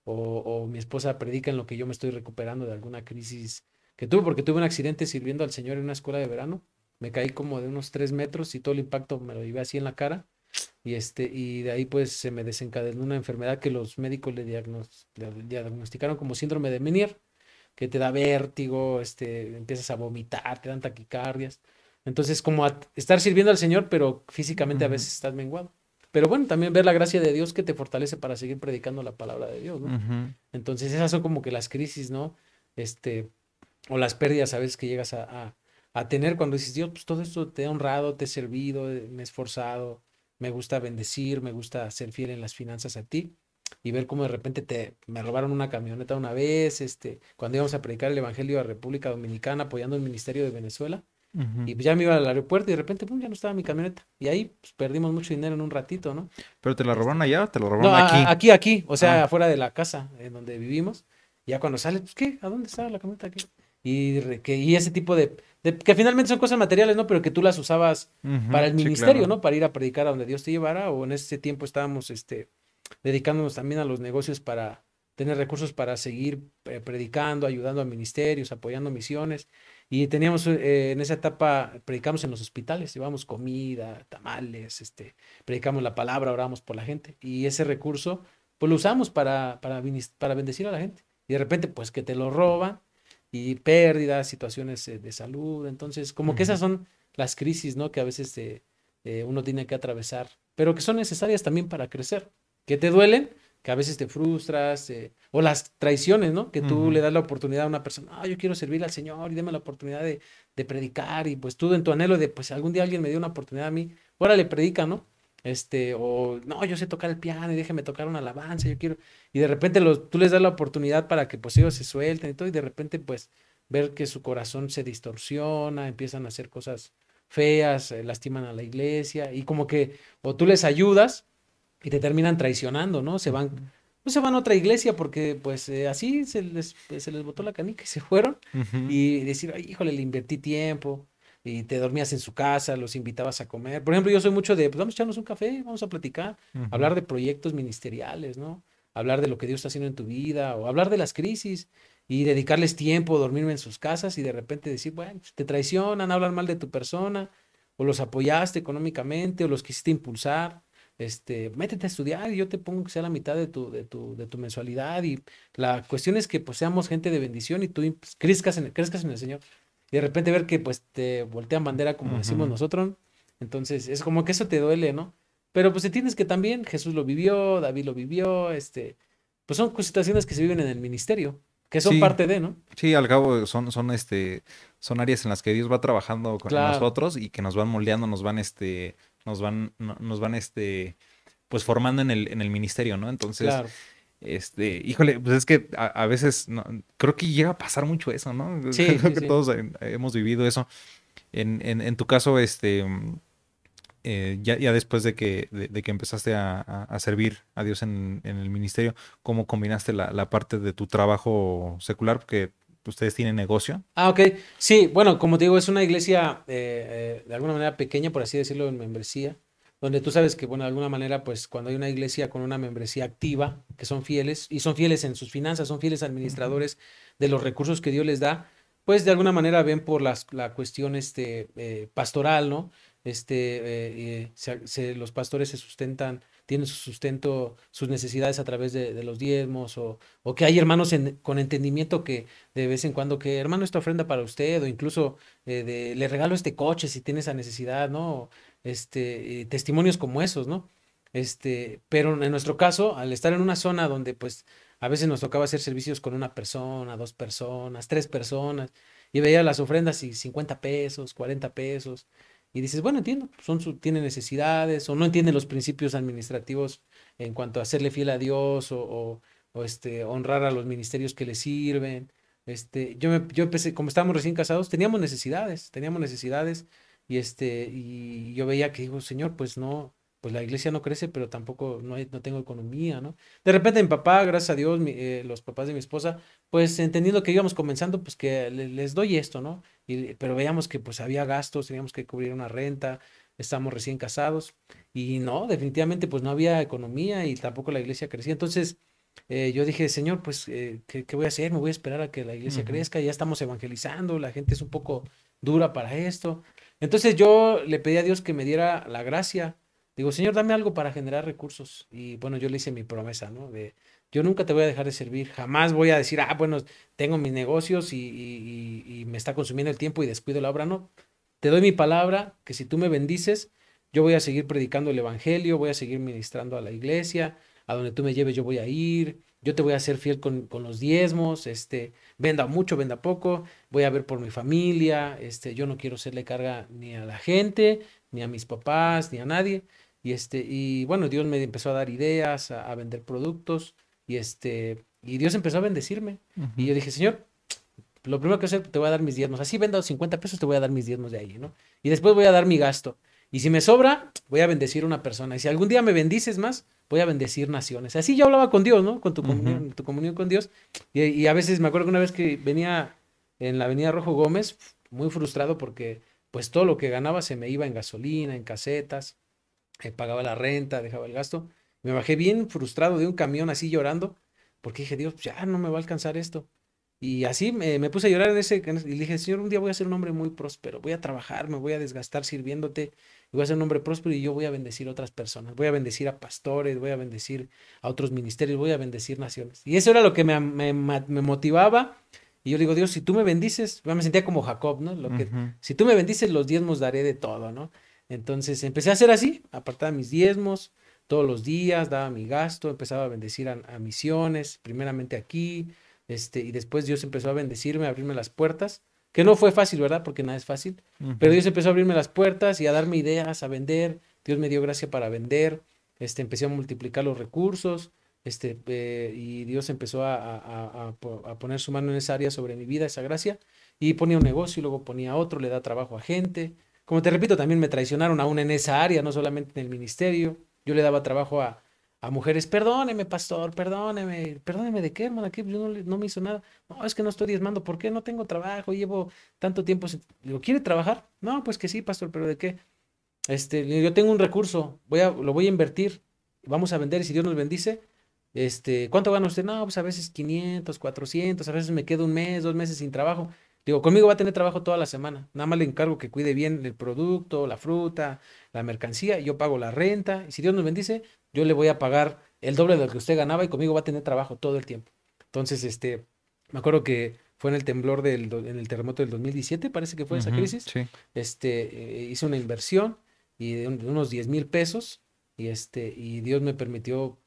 o, o mi esposa predica en lo que yo me estoy recuperando de alguna crisis que tuve, porque tuve un accidente sirviendo al Señor en una escuela de verano me caí como de unos tres metros y todo el impacto me lo llevé así en la cara. Y, este, y de ahí pues se me desencadenó una enfermedad que los médicos le, diagnosticaron como síndrome de Menier, que te da vértigo, este, empiezas a vomitar, te dan taquicardias. Entonces, como estar sirviendo al Señor, pero físicamente a veces estás menguado. Pero bueno, también ver la gracia de Dios que te fortalece para seguir predicando la palabra de Dios, ¿no? Entonces, esas son como que las crisis, ¿no? Este, o las pérdidas a veces que llegas a, a, tener cuando dices, Dios, pues todo esto te he honrado, te he servido, eh, me he esforzado, me gusta bendecir, me gusta ser fiel en las finanzas a ti y ver cómo de repente te me robaron una camioneta una vez, este, cuando íbamos a predicar el evangelio a República Dominicana apoyando el ministerio de Venezuela y ya me iba al aeropuerto y de repente, pum, ya no estaba mi camioneta. Y ahí pues, perdimos mucho dinero en un ratito, ¿no? ¿Pero te la robaron allá o te la robaron aquí? aquí, aquí. O sea, ah. afuera de la casa en donde vivimos. Ya cuando sales, pues, ¿qué? ¿A dónde está la camioneta aquí? Y, que, y ese tipo de, Que finalmente son cosas materiales, ¿no? Pero que tú las usabas para el ministerio, ¿no? Para ir a predicar a donde Dios te llevara. O en ese tiempo estábamos, este, dedicándonos también a los negocios para tener recursos para seguir eh, predicando, ayudando a ministerios, apoyando misiones. Y teníamos, eh, en esa etapa, predicamos en los hospitales, llevamos comida, tamales, este, predicamos la palabra, oramos por la gente. Y ese recurso, pues lo usamos para, para, para bendecir a la gente. Y de repente, pues que te lo roban y pérdidas, situaciones eh, de salud. Entonces, como que esas son las crisis, ¿no? Que a veces eh, uno tiene que atravesar, pero que son necesarias también para crecer. Que te duelen, que a veces te frustras, eh, o las traiciones, ¿no? Que tú le das la oportunidad a una persona, ah, yo quiero servir al Señor y déme la oportunidad de, de, predicar, y pues tú en tu anhelo de, pues algún día alguien me dio una oportunidad a mí, ahora le predica, ¿no? Este, o no, yo sé tocar el piano y déjeme tocar una alabanza, yo quiero, y de repente los, tú les das la oportunidad para que pues ellos se suelten y todo, y de repente pues ver que su corazón se distorsiona, empiezan a hacer cosas feas, eh, lastiman a la iglesia, y como que, o tú les ayudas, y te terminan traicionando, ¿no? Se van, pues se van a otra iglesia porque pues eh, así se les, se les botó la canica y se fueron. Y decir, Ay, híjole, le invertí tiempo y te dormías en su casa, los invitabas a comer. Por ejemplo, yo soy mucho de, pues vamos a echarnos un café, vamos a platicar, hablar de proyectos ministeriales, ¿no? Hablar de lo que Dios está haciendo en tu vida o hablar de las crisis y dedicarles tiempo, dormirme en sus casas y de repente decir, bueno, pues, te traicionan, hablan mal de tu persona o los apoyaste económicamente o los quisiste impulsar este, métete a estudiar y yo te pongo que sea la mitad de tu, de tu, de tu mensualidad. Y la cuestión es que pues seamos gente de bendición y tú pues, crezcas, en, crezcas en el Señor. Y de repente ver que pues te voltean bandera como decimos nosotros. Entonces es como que eso te duele, ¿no? Pero pues tienes que también, Jesús lo vivió, David lo vivió, este, pues son situaciones que se viven en el ministerio, que son parte de, ¿no? Sí, al cabo son, son, este, son áreas en las que Dios va trabajando con nosotros y que nos van moldeando, nos van, este, nos van, nos van, este, pues formando en el, en el ministerio, ¿no? Entonces, este, híjole, pues es que a, veces, creo que llega a pasar mucho eso, ¿no? Sí, creo que todos hemos vivido eso. En, en, en, tu caso, este, eh, ya, ya, después de que, de, que empezaste a, a, servir a Dios en, en, el ministerio, ¿cómo combinaste la, la, parte de tu trabajo secular? Porque ustedes tienen negocio. Ah, ok. Sí, bueno, como te digo, es una iglesia eh, eh, de alguna manera pequeña, por así decirlo, en membresía, donde tú sabes que, bueno, de alguna manera, pues cuando hay una iglesia con una membresía activa, que son fieles, y son fieles en sus finanzas, son fieles administradores de los recursos que Dios les da, pues de alguna manera ven por las, la cuestión este, eh, pastoral, ¿no? Este, los pastores se sustentan tiene su sustento, sus necesidades a través de, los diezmos, o, o, que hay hermanos con entendimiento que de vez en cuando, que hermano, esta ofrenda para usted, o incluso eh, de, le regalo este coche si tiene esa necesidad, ¿no? Este, testimonios como esos, ¿no? Este, pero en nuestro caso, al estar en una zona donde pues a veces nos tocaba hacer servicios con una persona, dos personas, tres personas, y veía las ofrendas y 50 pesos, 40 pesos, y dices, bueno, entiendo, son su, tiene necesidades o no entienden los principios administrativos en cuanto a serle fiel a Dios o, o, este, honrar a los ministerios que le sirven. Este, yo, me, yo empecé, como estábamos recién casados, teníamos necesidades, teníamos necesidades y, este, y yo veía que digo, Señor, pues no, pues la iglesia no crece, pero tampoco no, hay, no tengo economía, ¿no? De repente mi papá, gracias a Dios, eh, los papás de mi esposa, pues entendiendo que íbamos comenzando, pues que les, doy esto, ¿no? Y, pero veíamos que pues había gastos, teníamos que cubrir una renta, estamos recién casados y no, definitivamente pues no había economía y tampoco la iglesia crecía. Entonces eh, yo dije, Señor, pues, eh, ¿qué, voy a hacer? Me voy a esperar a que la iglesia crezca, ya estamos evangelizando, la gente es un poco dura para esto. Entonces yo le pedí a Dios que me diera la gracia. Digo, Señor, dame algo para generar recursos. Y bueno, yo le hice mi promesa, ¿no? De, yo nunca te voy a dejar de servir. Jamás voy a decir, ah, bueno, tengo mis negocios y, me está consumiendo el tiempo y descuido la obra. No, te doy mi palabra que si tú me bendices, yo voy a seguir predicando el Evangelio, voy a seguir ministrando a la iglesia, a donde tú me lleves yo voy a ir, yo te voy a ser fiel con, los diezmos, este, venda mucho, venda poco, voy a ver por mi familia, este, yo no quiero hacerle carga ni a la gente, ni a mis papás, ni a nadie. Y este, y bueno, Dios me empezó a dar ideas, a, vender productos, y este, y Dios empezó a bendecirme. Y yo dije, Señor, lo primero que hacer, te voy a dar mis diezmos. Así venda 50 pesos, te voy a dar mis diezmos de ahí, ¿no? Y después voy a dar mi gasto. Y si me sobra, voy a bendecir a una persona. Y si algún día me bendices más, voy a bendecir naciones. Así yo hablaba con Dios, ¿no? Con tu, comunión, tu comunión con Dios. Y, a veces me acuerdo que una vez que venía en la avenida Rojo Gómez, muy frustrado porque pues todo lo que ganaba se me iba en gasolina, en casetas, eh, pagaba la renta, dejaba el gasto. Me bajé bien frustrado de un camión así llorando, porque dije, Dios, ya no me va a alcanzar esto. Y así me, me, puse a llorar en ese, y le dije, Señor, un día voy a ser un hombre muy próspero, voy a trabajar, me voy a desgastar sirviéndote, voy a ser un hombre próspero y yo voy a bendecir a otras personas, voy a bendecir a pastores, voy a bendecir a otros ministerios, voy a bendecir naciones. Y eso era lo que me, me, me motivaba. Y yo digo, Dios, si tú me bendices, me sentía como Jacob, ¿no? Lo que, Si tú me bendices, los diezmos daré de todo, ¿no? Entonces empecé a hacer así, apartaba mis diezmos todos los días, daba mi gasto, empezaba a bendecir a, a misiones, primeramente aquí, este, y después Dios empezó a bendecirme, a abrirme las puertas, que no fue fácil, ¿verdad? Porque nada es fácil, pero Dios empezó a abrirme las puertas y a darme ideas, a vender, Dios me dio gracia para vender, este, empecé a multiplicar los recursos, este, eh, y Dios empezó a, a, poner su mano en esa área sobre mi vida, esa gracia, y ponía un negocio y luego ponía otro, le da trabajo a gente. Como te repito, también me traicionaron aún en esa área, no solamente en el ministerio. Yo le daba trabajo a, a mujeres, perdóneme, pastor, perdóneme, perdóneme de qué, hermano, aquí yo no, me hizo nada. No, es que no estoy diezmando, ¿por qué no tengo trabajo? Llevo tanto tiempo. Digo, ¿quiere trabajar? No, pues que sí, pastor, pero ¿de qué? Este, yo tengo un recurso, voy a, lo voy a invertir, vamos a vender y si Dios nos bendice, este, ¿cuánto gana usted? No, pues a veces 500, 400, a veces me quedo un mes, dos meses sin trabajo. Digo, conmigo va a tener trabajo toda la semana. Nada más le encargo que cuide bien el producto, la fruta, la mercancía. Yo pago la renta. Y si Dios nos bendice, yo le voy a pagar el doble de lo que usted ganaba y conmigo va a tener trabajo todo el tiempo. Entonces, este, me acuerdo que fue en el temblor del, en el terremoto del 2017, parece que fue esa crisis. Este, eh, hice una inversión y de, unos 10 mil pesos y este y Dios me permitió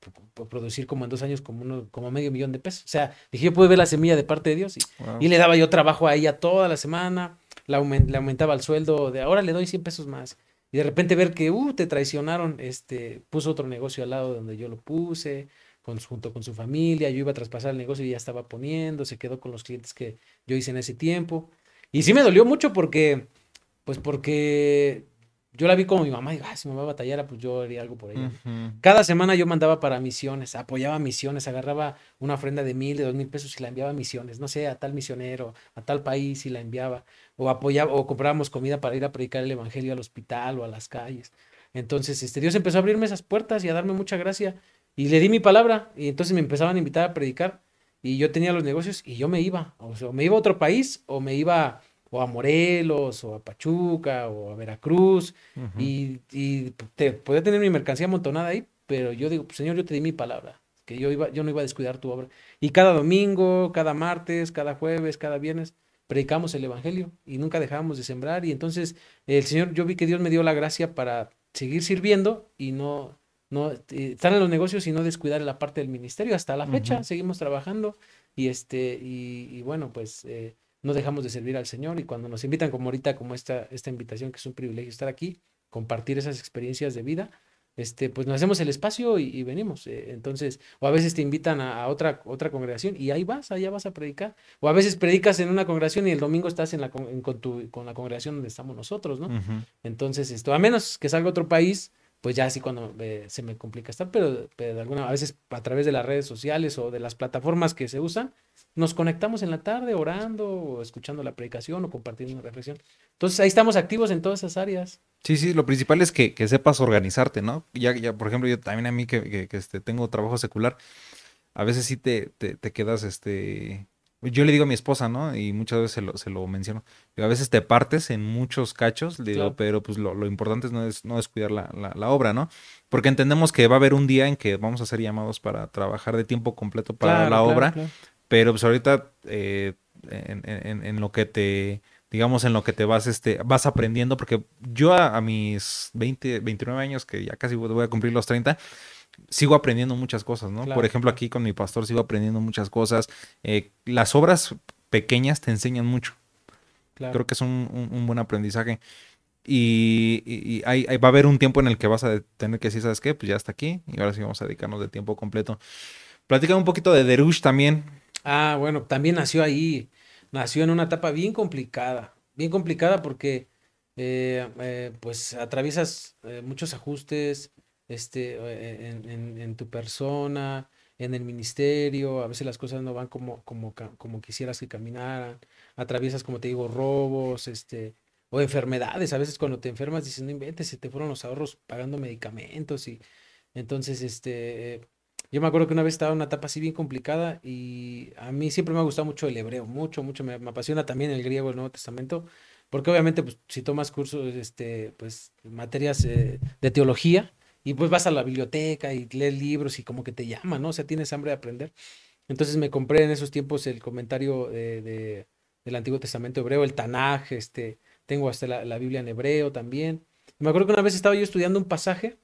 producir como en dos años como uno, como medio millón de pesos. O sea, dije, yo pude ver la semilla de parte de Dios y, le daba yo trabajo a ella toda la semana, le, aumentaba el sueldo, de ahora le doy 100 pesos más. Y de repente ver que, uh, te traicionaron, este, puso otro negocio al lado donde yo lo puse, con, junto con su familia, yo iba a traspasar el negocio y ya estaba poniendo, se quedó con los clientes que yo hice en ese tiempo. Y sí me dolió mucho porque, pues porque yo la vi como mi mamá y ah, si mi mamá batallara, pues yo haría algo por ella. Cada semana yo mandaba para misiones, apoyaba misiones, agarraba una ofrenda de mil, de dos mil pesos y la enviaba a misiones, no sé, a tal misionero, a tal país y la enviaba. O apoyaba, o comprábamos comida para ir a predicar el evangelio al hospital o a las calles. Entonces, este, Dios empezó a abrirme esas puertas y a darme mucha gracia. Y le di mi palabra, y entonces me empezaban a invitar a predicar. Y yo tenía los negocios y yo me iba. O sea, me iba a otro país o me iba o a Morelos, o a Pachuca, o a Veracruz, y, te, podía tener mi mercancía amontonada ahí, pero yo digo, Señor, yo te di mi palabra, que yo, iba, yo no iba a descuidar tu obra. Y cada domingo, cada martes, cada jueves, cada viernes, predicamos el Evangelio y nunca dejábamos de sembrar. Y entonces el Señor, yo vi que Dios me dio la gracia para seguir sirviendo y no, no eh, estar en los negocios y no descuidar la parte del ministerio. Hasta la fecha seguimos trabajando y este, y, y bueno, pues eh, no dejamos de servir al Señor y cuando nos invitan como ahorita, como esta, esta invitación, que es un privilegio estar aquí, compartir esas experiencias de vida, este, pues nos hacemos el espacio y, venimos. Eh, entonces, o a veces te invitan a, otra, otra congregación y ahí vas, allá vas a predicar. O a veces predicas en una congregación y el domingo estás en la, con, tu, con la congregación donde estamos nosotros, ¿no? Entonces, esto, a menos que salga a otro país, pues ya así cuando se me complica estar, pero, de alguna, a veces a través de las redes sociales o de las plataformas que se usan, nos conectamos en la tarde orando o escuchando la predicación o compartiendo una reflexión. Entonces ahí estamos activos en todas esas áreas. Sí, sí, lo principal es que, sepas organizarte, ¿no? Ya, ya, por ejemplo, yo también a mí que, que, este, tengo trabajo secular, a veces sí te, te, quedas, este, yo le digo a mi esposa, ¿no? Y muchas veces se lo, se lo menciono. a veces te partes en muchos cachos, digo, pero pues lo, importante no es no descuidar la, la, obra, ¿no? Porque entendemos que va a haber un día en que vamos a ser llamados para trabajar de tiempo completo para la obra, pero pues ahorita eh, en, en, lo que te, digamos, en lo que te vas, este, vas aprendiendo, porque yo a, a mis 20, 29 años, que ya casi voy a cumplir los 30, sigo aprendiendo muchas cosas, ¿no? Por ejemplo, aquí con mi pastor sigo aprendiendo muchas cosas. Eh, las obras pequeñas te enseñan mucho. Creo que es un, buen aprendizaje. Y, hay, va a haber un tiempo en el que vas a tener que decir, ¿sabes qué? Pues ya está aquí y ahora sí vamos a dedicarnos de tiempo completo. Platica un poquito de Derush también. Ah, bueno, también nació ahí. Nació en una etapa bien complicada. Bien complicada porque eh, eh, pues atraviesas muchos ajustes, este, eh, en, tu persona, en el ministerio, a veces las cosas no van como, como, como quisieras que caminaran, atraviesas, como te digo, robos, este, o enfermedades, a veces cuando te enfermas dices, no inventes, se te fueron los ahorros pagando medicamentos y entonces, este, yo me acuerdo que una vez estaba en una etapa así bien complicada y a mí siempre me ha gustado mucho el hebreo, mucho, mucho, me, apasiona también el griego, el Nuevo Testamento, porque obviamente, pues, si tomas cursos, este, pues, materias eh, de teología, y pues vas a la biblioteca y lees libros y como que te llama, ¿no? O sea, tienes hambre de aprender. Entonces me compré en esos tiempos el comentario de, del Antiguo Testamento hebreo, el Tanaj, este, tengo hasta la, Biblia en hebreo también. me acuerdo que una vez estaba yo estudiando un pasaje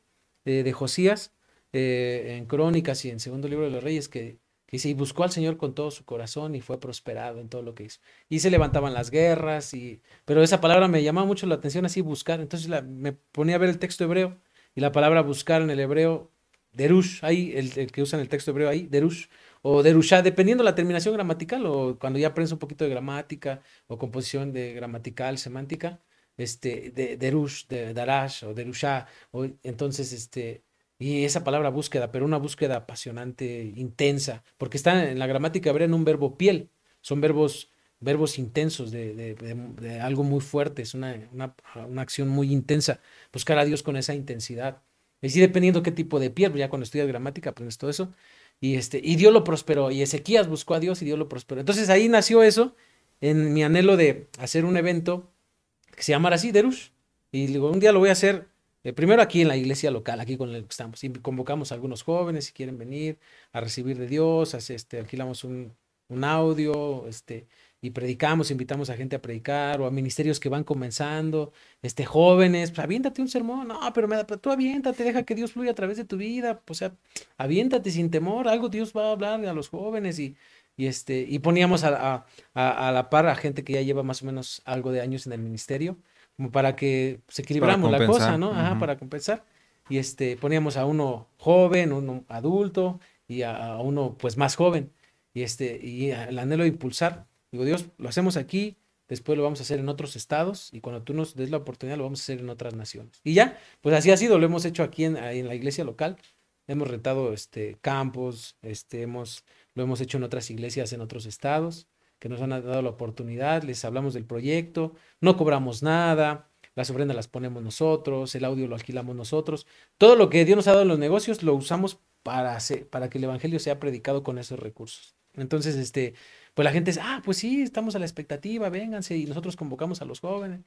de Josías eh, en Crónicas y en Segundo Libro de los Reyes que, que dice, y buscó al Señor con todo su corazón y fue prosperado en todo lo que hizo. Y se levantaban las guerras, y, pero esa palabra me llamaba mucho la atención así, buscar. Entonces me ponía a ver el texto hebreo y la palabra buscar en el hebreo, derush, ahí, el, que usa en el texto hebreo ahí, derush, o derushá, dependiendo la terminación gramatical, o cuando ya aprendes un poquito de gramática, o composición de gramatical, semántica, este, de, derush, de darash, o derushá, o, entonces, este, y esa palabra búsqueda, pero una búsqueda apasionante, intensa, porque está en la gramática hebrea en un verbo piel, son verbos verbos intensos, de, de, de, algo muy fuerte, es una, una, una, acción muy intensa, buscar a Dios con esa intensidad. Y sí, dependiendo qué tipo de piel, ya cuando estudias gramática aprendes todo eso. Y, este, y Dios lo prosperó, y Ezequías buscó a Dios y Dios lo prosperó. Entonces ahí nació eso, en mi anhelo de hacer un evento que se llamara así, Derush. Y digo, un día lo voy a hacer eh, primero aquí en la iglesia local, aquí con el que estamos. Y convocamos a algunos jóvenes si quieren venir a recibir de Dios, este, alquilamos un, un audio, este, y predicamos, invitamos a gente a predicar o a ministerios que van comenzando, este, jóvenes, pues aviéntate un sermón, no, pero, me, tú aviéntate, deja que Dios fluya a través de tu vida, o sea, aviéntate sin temor, algo Dios va a hablar a los jóvenes y, y este, y poníamos a, a, la par a gente que ya lleva más o menos algo de años en el ministerio, como para que se equilibramos la cosa, ¿no? Ajá, para compensar. Y este, poníamos a uno joven, uno adulto y a, uno pues más joven. Y este, y el anhelo de impulsar Digo, Dios, lo hacemos aquí, después lo vamos a hacer en otros estados y cuando tú nos des la oportunidad lo vamos a hacer en otras naciones. Y ya, pues así ha sido, lo hemos hecho aquí en, la iglesia local. Hemos rentado este, campos, este, hemos, lo hemos hecho en otras iglesias en otros estados que nos han dado la oportunidad, les hablamos del proyecto, no cobramos nada, las ofrendas las ponemos nosotros, el audio lo alquilamos nosotros, todo lo que Dios nos ha dado en los negocios lo usamos para, hacer, para que el evangelio sea predicado con esos recursos. Entonces, este, pues la gente dice, ah, pues sí, estamos a la expectativa, vénganse, y nosotros convocamos a los jóvenes.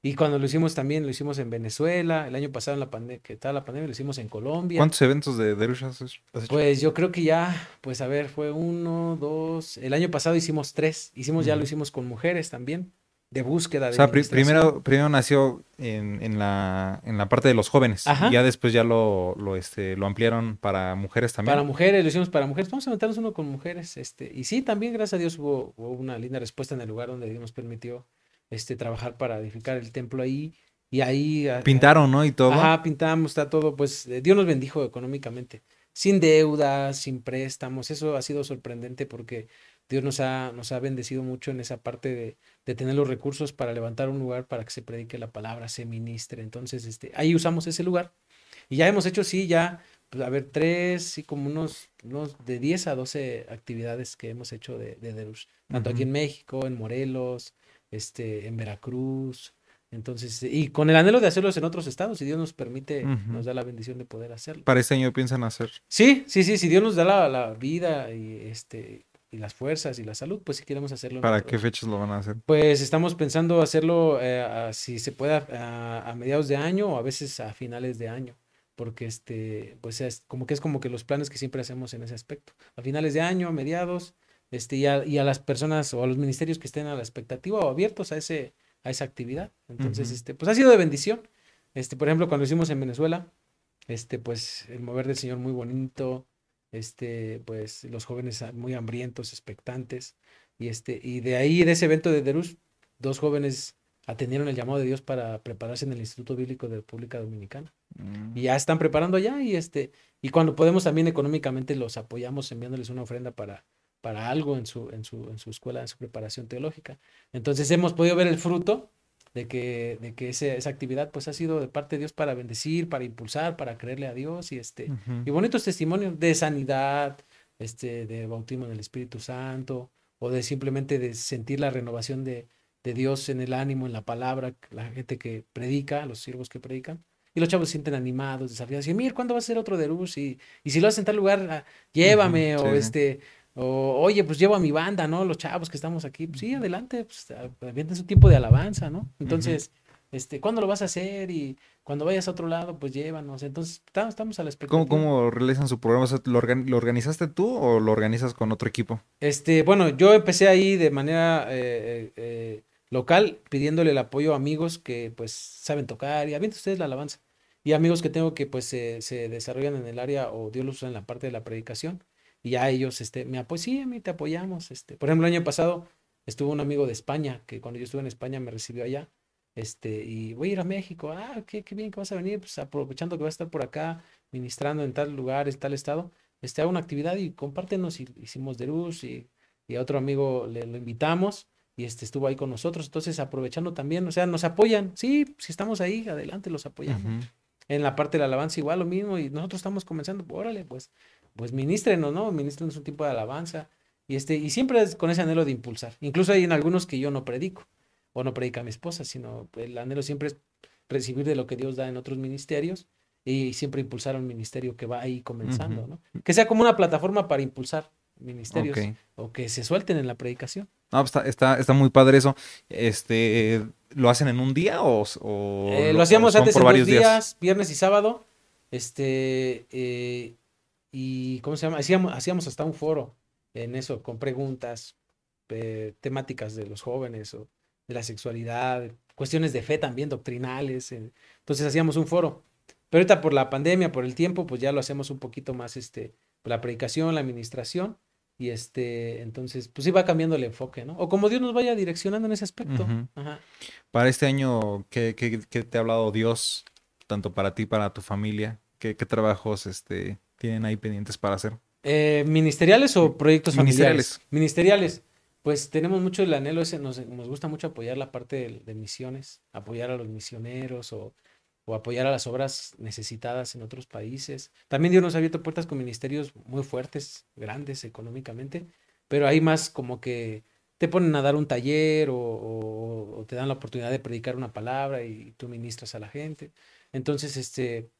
Y cuando lo hicimos también, lo hicimos en Venezuela, el año pasado en la pandemia, que estaba la pandemia, lo hicimos en Colombia. ¿Cuántos eventos de Derush has hecho? Pues yo creo que ya, pues a ver, fue uno, dos, el año pasado hicimos tres, hicimos, ya lo hicimos con mujeres también de búsqueda. De o sea, primero, primero nació en, en, la, en la parte de los jóvenes. Y ya después ya lo, lo, este, lo ampliaron para mujeres también. Para mujeres, lo hicimos para mujeres. Vamos a meternos uno con mujeres. Este, y sí, también, gracias a Dios, hubo, hubo, una linda respuesta en el lugar donde Dios nos permitió este, trabajar para edificar el templo ahí. Y ahí... Pintaron, ¿no? Y todo. Ajá, pintamos, está todo. Pues eh, Dios nos bendijo económicamente. Sin deudas, sin préstamos. Eso ha sido sorprendente porque Dios nos ha, nos ha bendecido mucho en esa parte de, de, tener los recursos para levantar un lugar para que se predique la palabra, se ministre. Entonces, este, ahí usamos ese lugar. Y ya hemos hecho, sí, ya, pues, a ver, tres, y como unos, unos de 10 a 12 actividades que hemos hecho de, de Derush, tanto aquí en México, en Morelos, este, en Veracruz. Entonces, y con el anhelo de hacerlos en otros estados, si Dios nos permite, nos da la bendición de poder hacerlo. Para este año piensan hacer. Sí, sí, sí, si Dios nos da la, la vida y este las fuerzas y la salud, pues si queremos hacerlo. ¿Para qué fechas lo van a hacer? Pues estamos pensando hacerlo, eh, si se puede, a, mediados de año o a veces a finales de año, porque este, pues es como que es como que los planes que siempre hacemos en ese aspecto. A finales de año, a mediados, este, y a, y a las personas o a los ministerios que estén a la expectativa o abiertos a, ese, a esa actividad. Entonces, este, pues ha sido de bendición. Este, por ejemplo, cuando hicimos en Venezuela, este, pues el mover del Señor muy bonito, este, pues los jóvenes muy hambrientos, expectantes, y este, y de ahí, de ese evento de Derus, dos jóvenes atendieron el llamado de Dios para prepararse en el Instituto Bíblico de República Dominicana. Y ya están preparando allá, y este, y cuando podemos también económicamente los apoyamos enviándoles una ofrenda para, para algo en su, en su, en su escuela, en su preparación teológica. Entonces hemos podido ver el fruto de que, de que esa actividad pues ha sido de parte de Dios para bendecir, para impulsar, para creerle a Dios y este y bonitos testimonios de sanidad, este de bautismo en el Espíritu Santo o de simplemente de sentir la renovación de, de Dios en el ánimo, en la palabra, la gente que predica, los siervos que predican. Y los chavos se sienten animados, desafiados. Y, mira, ¿cuándo va a ser otro de luz? Y, y si lo haces en tal lugar, ah, llévame. o este, o, oye, pues llevo a mi banda, ¿no? Los chavos que estamos aquí. Pues sí, adelante, pues avienten su tiempo de alabanza, ¿no? Entonces, este, ¿cuándo lo vas a hacer? Y cuando vayas a otro lado, pues llévanos. Entonces, estamos, a la expectativa. ¿Cómo, cómo realizan su programa? ¿lo, organizaste tú o lo organizas con otro equipo? Este, bueno, yo empecé ahí de manera eh, eh, local, pidiéndole el apoyo a amigos que, pues, saben tocar y avienten ustedes la alabanza. Y amigos que tengo que, pues, se, se desarrollan en el área o Dios los usa en la parte de la predicación y ya ellos este, me apoyan, sí, a mí te apoyamos. Este. Por ejemplo, el año pasado estuvo un amigo de España, que cuando yo estuve en España me recibió allá, este, y voy a ir a México, ah, qué, qué bien que vas a venir, pues aprovechando que vas a estar por acá, ministrando en tal lugar, en tal estado, este, hago una actividad y compártenos, y hicimos de luz, y, y a otro amigo le lo invitamos, y este estuvo ahí con nosotros, entonces aprovechando también, o sea, nos apoyan, sí, si estamos ahí, adelante, los apoyamos. En la parte de la alabanza igual lo mismo, y nosotros estamos comenzando, órale, pues pues ministrenos, ¿no? Ministrenos un tipo de alabanza. Y, este, y siempre es con ese anhelo de impulsar. Incluso hay en algunos que yo no predico, o no predica mi esposa, sino el anhelo siempre es recibir de lo que Dios da en otros ministerios y siempre impulsar a un ministerio que va ahí comenzando, ¿no? Que sea como una plataforma para impulsar ministerios o que se suelten en la predicación. No, pues está, está, está, muy padre eso. Este, ¿Lo hacen en un día o, eh, lo, hacíamos antes en dos días, viernes y sábado. Este, eh, y, ¿cómo se llama? Hacíamos, hacíamos hasta un foro en eso, con preguntas eh, temáticas de los jóvenes o de la sexualidad, cuestiones de fe también, doctrinales. Eh. Entonces hacíamos un foro. Pero ahorita por la pandemia, por el tiempo, pues ya lo hacemos un poquito más, este, la predicación, la administración. Y este, entonces, pues iba cambiando el enfoque, ¿no? O como Dios nos vaya direccionando en ese aspecto. Para este año, ¿qué, ¿qué, qué, te ha hablado Dios, tanto para ti, para tu familia? ¿Qué, qué trabajos este, tienen ahí pendientes para hacer? Eh, ¿Ministeriales o proyectos familiares? Ministeriales. Pues tenemos mucho el anhelo ese, nos, gusta mucho apoyar la parte de, misiones, apoyar a los misioneros o, apoyar a las obras necesitadas en otros países. También Dios nos ha abierto puertas con ministerios muy fuertes, grandes económicamente, pero hay más como que te ponen a dar un taller o, te dan la oportunidad de predicar una palabra y tú ministras a la gente. Entonces, este,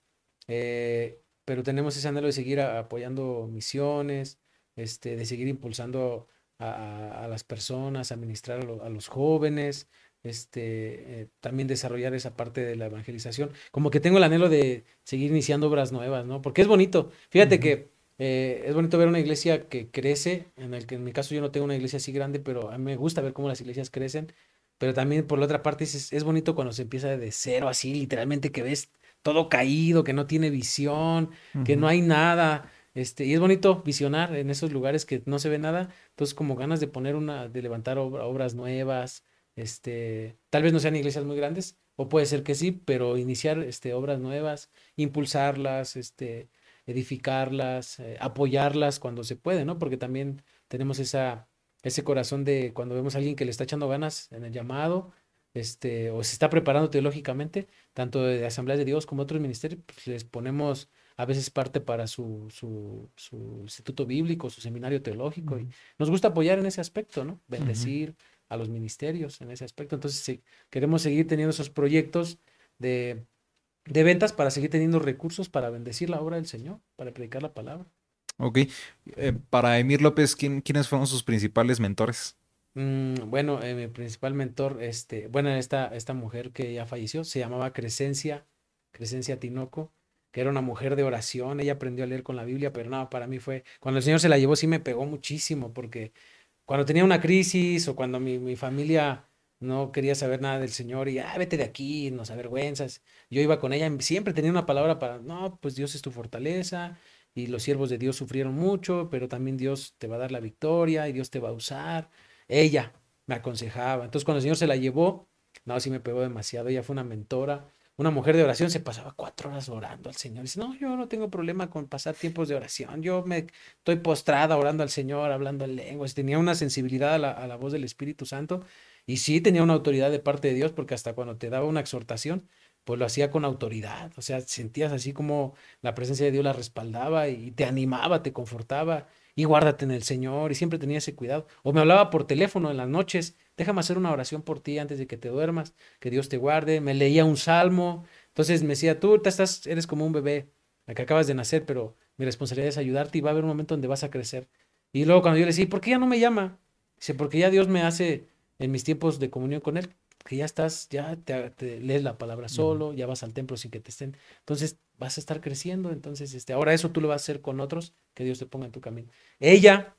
eh, pero tenemos ese anhelo de seguir apoyando misiones, este, de seguir impulsando a, las personas, administrar a, los jóvenes, este, eh, también desarrollar esa parte de la evangelización. Como que tengo el anhelo de seguir iniciando obras nuevas, ¿no? Porque es bonito. Fíjate que eh, es bonito ver una iglesia que crece, en el que en mi caso yo no tengo una iglesia así grande, pero a mí me gusta ver cómo las iglesias crecen. Pero también por la otra parte es, es bonito cuando se empieza de cero, así literalmente que ves todo caído, que no tiene visión, que no hay nada. Este, y es bonito visionar en esos lugares que no se ve nada. Entonces, como ganas de poner una, de levantar obras nuevas, este, tal vez no sean iglesias muy grandes, o puede ser que sí, pero iniciar este, obras nuevas, impulsarlas, este, edificarlas, eh, apoyarlas cuando se puede, ¿no? Porque también tenemos esa, ese corazón de cuando vemos a alguien que le está echando ganas en el llamado, este, o se está preparando teológicamente, tanto de Asambleas de Dios como otros ministerios, pues les ponemos a veces parte para su, su, su, instituto bíblico, su seminario teológico, y nos gusta apoyar en ese aspecto, ¿no? Bendecir a los ministerios en ese aspecto. Entonces, queremos seguir teniendo esos proyectos de, de ventas para seguir teniendo recursos para bendecir la obra del Señor, para predicar la palabra. Ok. Eh, para Emir López, ¿quiénes fueron sus principales mentores? Mm, bueno, eh, mi principal mentor, este, bueno, esta, esta mujer que ya falleció, se llamaba Crescencia, Crescencia Tinoco, que era una mujer de oración, ella aprendió a leer con la Biblia, pero no, para mí fue, cuando el Señor se la llevó sí me pegó muchísimo, porque cuando tenía una crisis o cuando mi, mi familia no quería saber nada del Señor y, ah, vete de aquí, nos avergüenzas, yo iba con ella, siempre tenía una palabra para, no, pues Dios es tu fortaleza, y los siervos de Dios sufrieron mucho, pero también Dios te va a dar la victoria y Dios te va a usar. Ella me aconsejaba. Entonces cuando el Señor se la llevó, no, sí me pegó demasiado. Ella fue una mentora, una mujer de oración, se pasaba cuatro horas orando al Señor. Dice, no, yo no tengo problema con pasar tiempos de oración. Yo me estoy postrada orando al Señor, hablando en lenguas. Tenía una sensibilidad a la, a la voz del Espíritu Santo y sí tenía una autoridad de parte de Dios porque hasta cuando te daba una exhortación, pues lo hacía con autoridad, o sea, sentías así como la presencia de Dios la respaldaba y te animaba, te confortaba y guárdate en el Señor y siempre tenía ese cuidado. O me hablaba por teléfono en las noches, déjame hacer una oración por ti antes de que te duermas, que Dios te guarde, me leía un salmo, entonces me decía, tú estás, eres como un bebé, la que acabas de nacer, pero mi responsabilidad es ayudarte y va a haber un momento donde vas a crecer. Y luego cuando yo le decía, ¿por qué ya no me llama? Dice, porque ya Dios me hace en mis tiempos de comunión con Él, que ya estás, ya te, lees la palabra solo, ya vas al templo sin que te estén. Entonces vas a estar creciendo. Entonces, este, ahora eso tú lo vas a hacer con otros, que Dios te ponga en tu camino. Ella,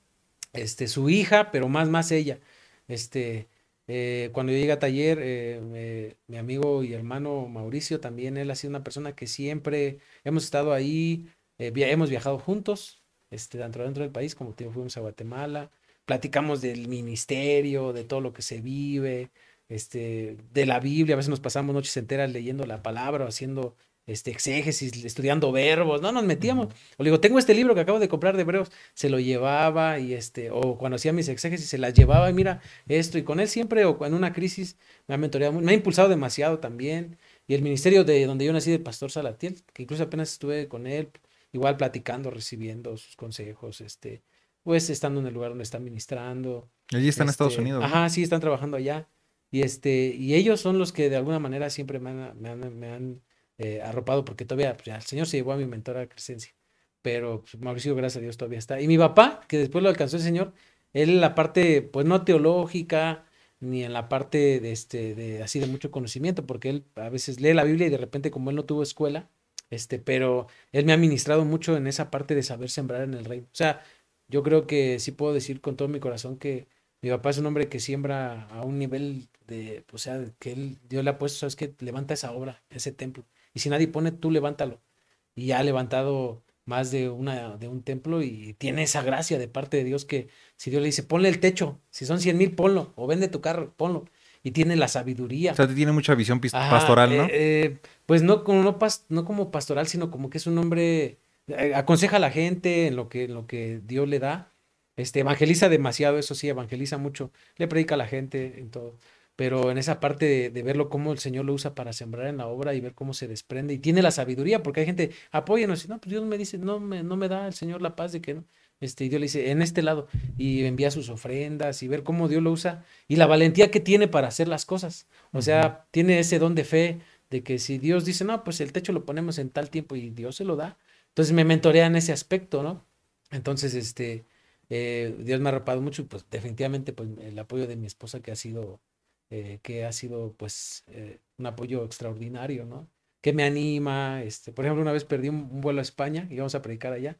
este, su hija, pero más, más ella. Este, eh, cuando yo llegué a taller, eh, mi amigo y hermano Mauricio también, él ha sido una persona que siempre hemos estado ahí, eh, hemos viajado juntos, este, dentro, dentro del país, como te fuimos a Guatemala, platicamos del ministerio, de todo lo que se vive, este, de la Biblia, a veces nos pasamos noches enteras leyendo la palabra o haciendo este, exégesis, estudiando verbos, no nos metíamos. O le digo, tengo este libro que acabo de comprar de hebreos, se lo llevaba y este, o cuando hacía mis exégesis se las llevaba y mira esto, y con él siempre, o en una crisis, me ha mentoreado, me ha impulsado demasiado también. Y el ministerio de donde yo nací, del pastor Salatiel, que incluso apenas estuve con él, igual platicando, recibiendo sus consejos, este, pues estando en el lugar donde está ministrando. Allí están en Estados este, Unidos. Ajá, sí, están trabajando allá. Y, este, y ellos son los que de alguna manera siempre me han, me han, me han eh, arropado, porque todavía pues, el Señor se llevó a mi mentora Crescencia. Pero pues, Mauricio, gracias a Dios, todavía está. Y mi papá, que después lo alcanzó el Señor, él en la parte, pues no teológica, ni en la parte de este, de así de mucho conocimiento, porque él a veces lee la Biblia y de repente, como él no tuvo escuela, este, pero él me ha ministrado mucho en esa parte de saber sembrar en el reino. O sea, yo creo que sí puedo decir con todo mi corazón que mi papá es un hombre que siembra a un nivel de, o sea, que él, Dios le ha puesto, sabes que levanta esa obra, ese templo. Y si nadie pone, tú levántalo. Y ya ha levantado más de, una, de un templo y tiene esa gracia de parte de Dios que si Dios le dice, ponle el techo, si son 100 mil, ponlo, o vende tu carro, ponlo. Y tiene la sabiduría. O sea, tiene mucha visión pastoral, ¿no? Eh, eh, pues no como, no, no como pastoral, sino como que es un hombre, eh, aconseja a la gente en lo que, en lo que Dios le da. Este, evangeliza demasiado, eso sí, evangeliza mucho, le predica a la gente en todo pero en esa parte de, verlo cómo el Señor lo usa para sembrar en la obra y ver cómo se desprende y tiene la sabiduría, porque hay gente, apóyenos, y no, pues Dios me dice, no me, no me da el Señor la paz de que no. Este, y Dios le dice, en este lado, y envía sus ofrendas y ver cómo Dios lo usa y la valentía que tiene para hacer las cosas. O sea, tiene ese don de fe de que si Dios dice, no, pues el techo lo ponemos en tal tiempo y Dios se lo da. Entonces me mentorea en ese aspecto, ¿no? Entonces, este, eh, Dios me ha arropado mucho, pues definitivamente, pues el apoyo de mi esposa que ha sido eh, que ha sido pues eh, un apoyo extraordinario, ¿no? Que me anima, este, por ejemplo, una vez perdí un, vuelo a España y íbamos a predicar allá.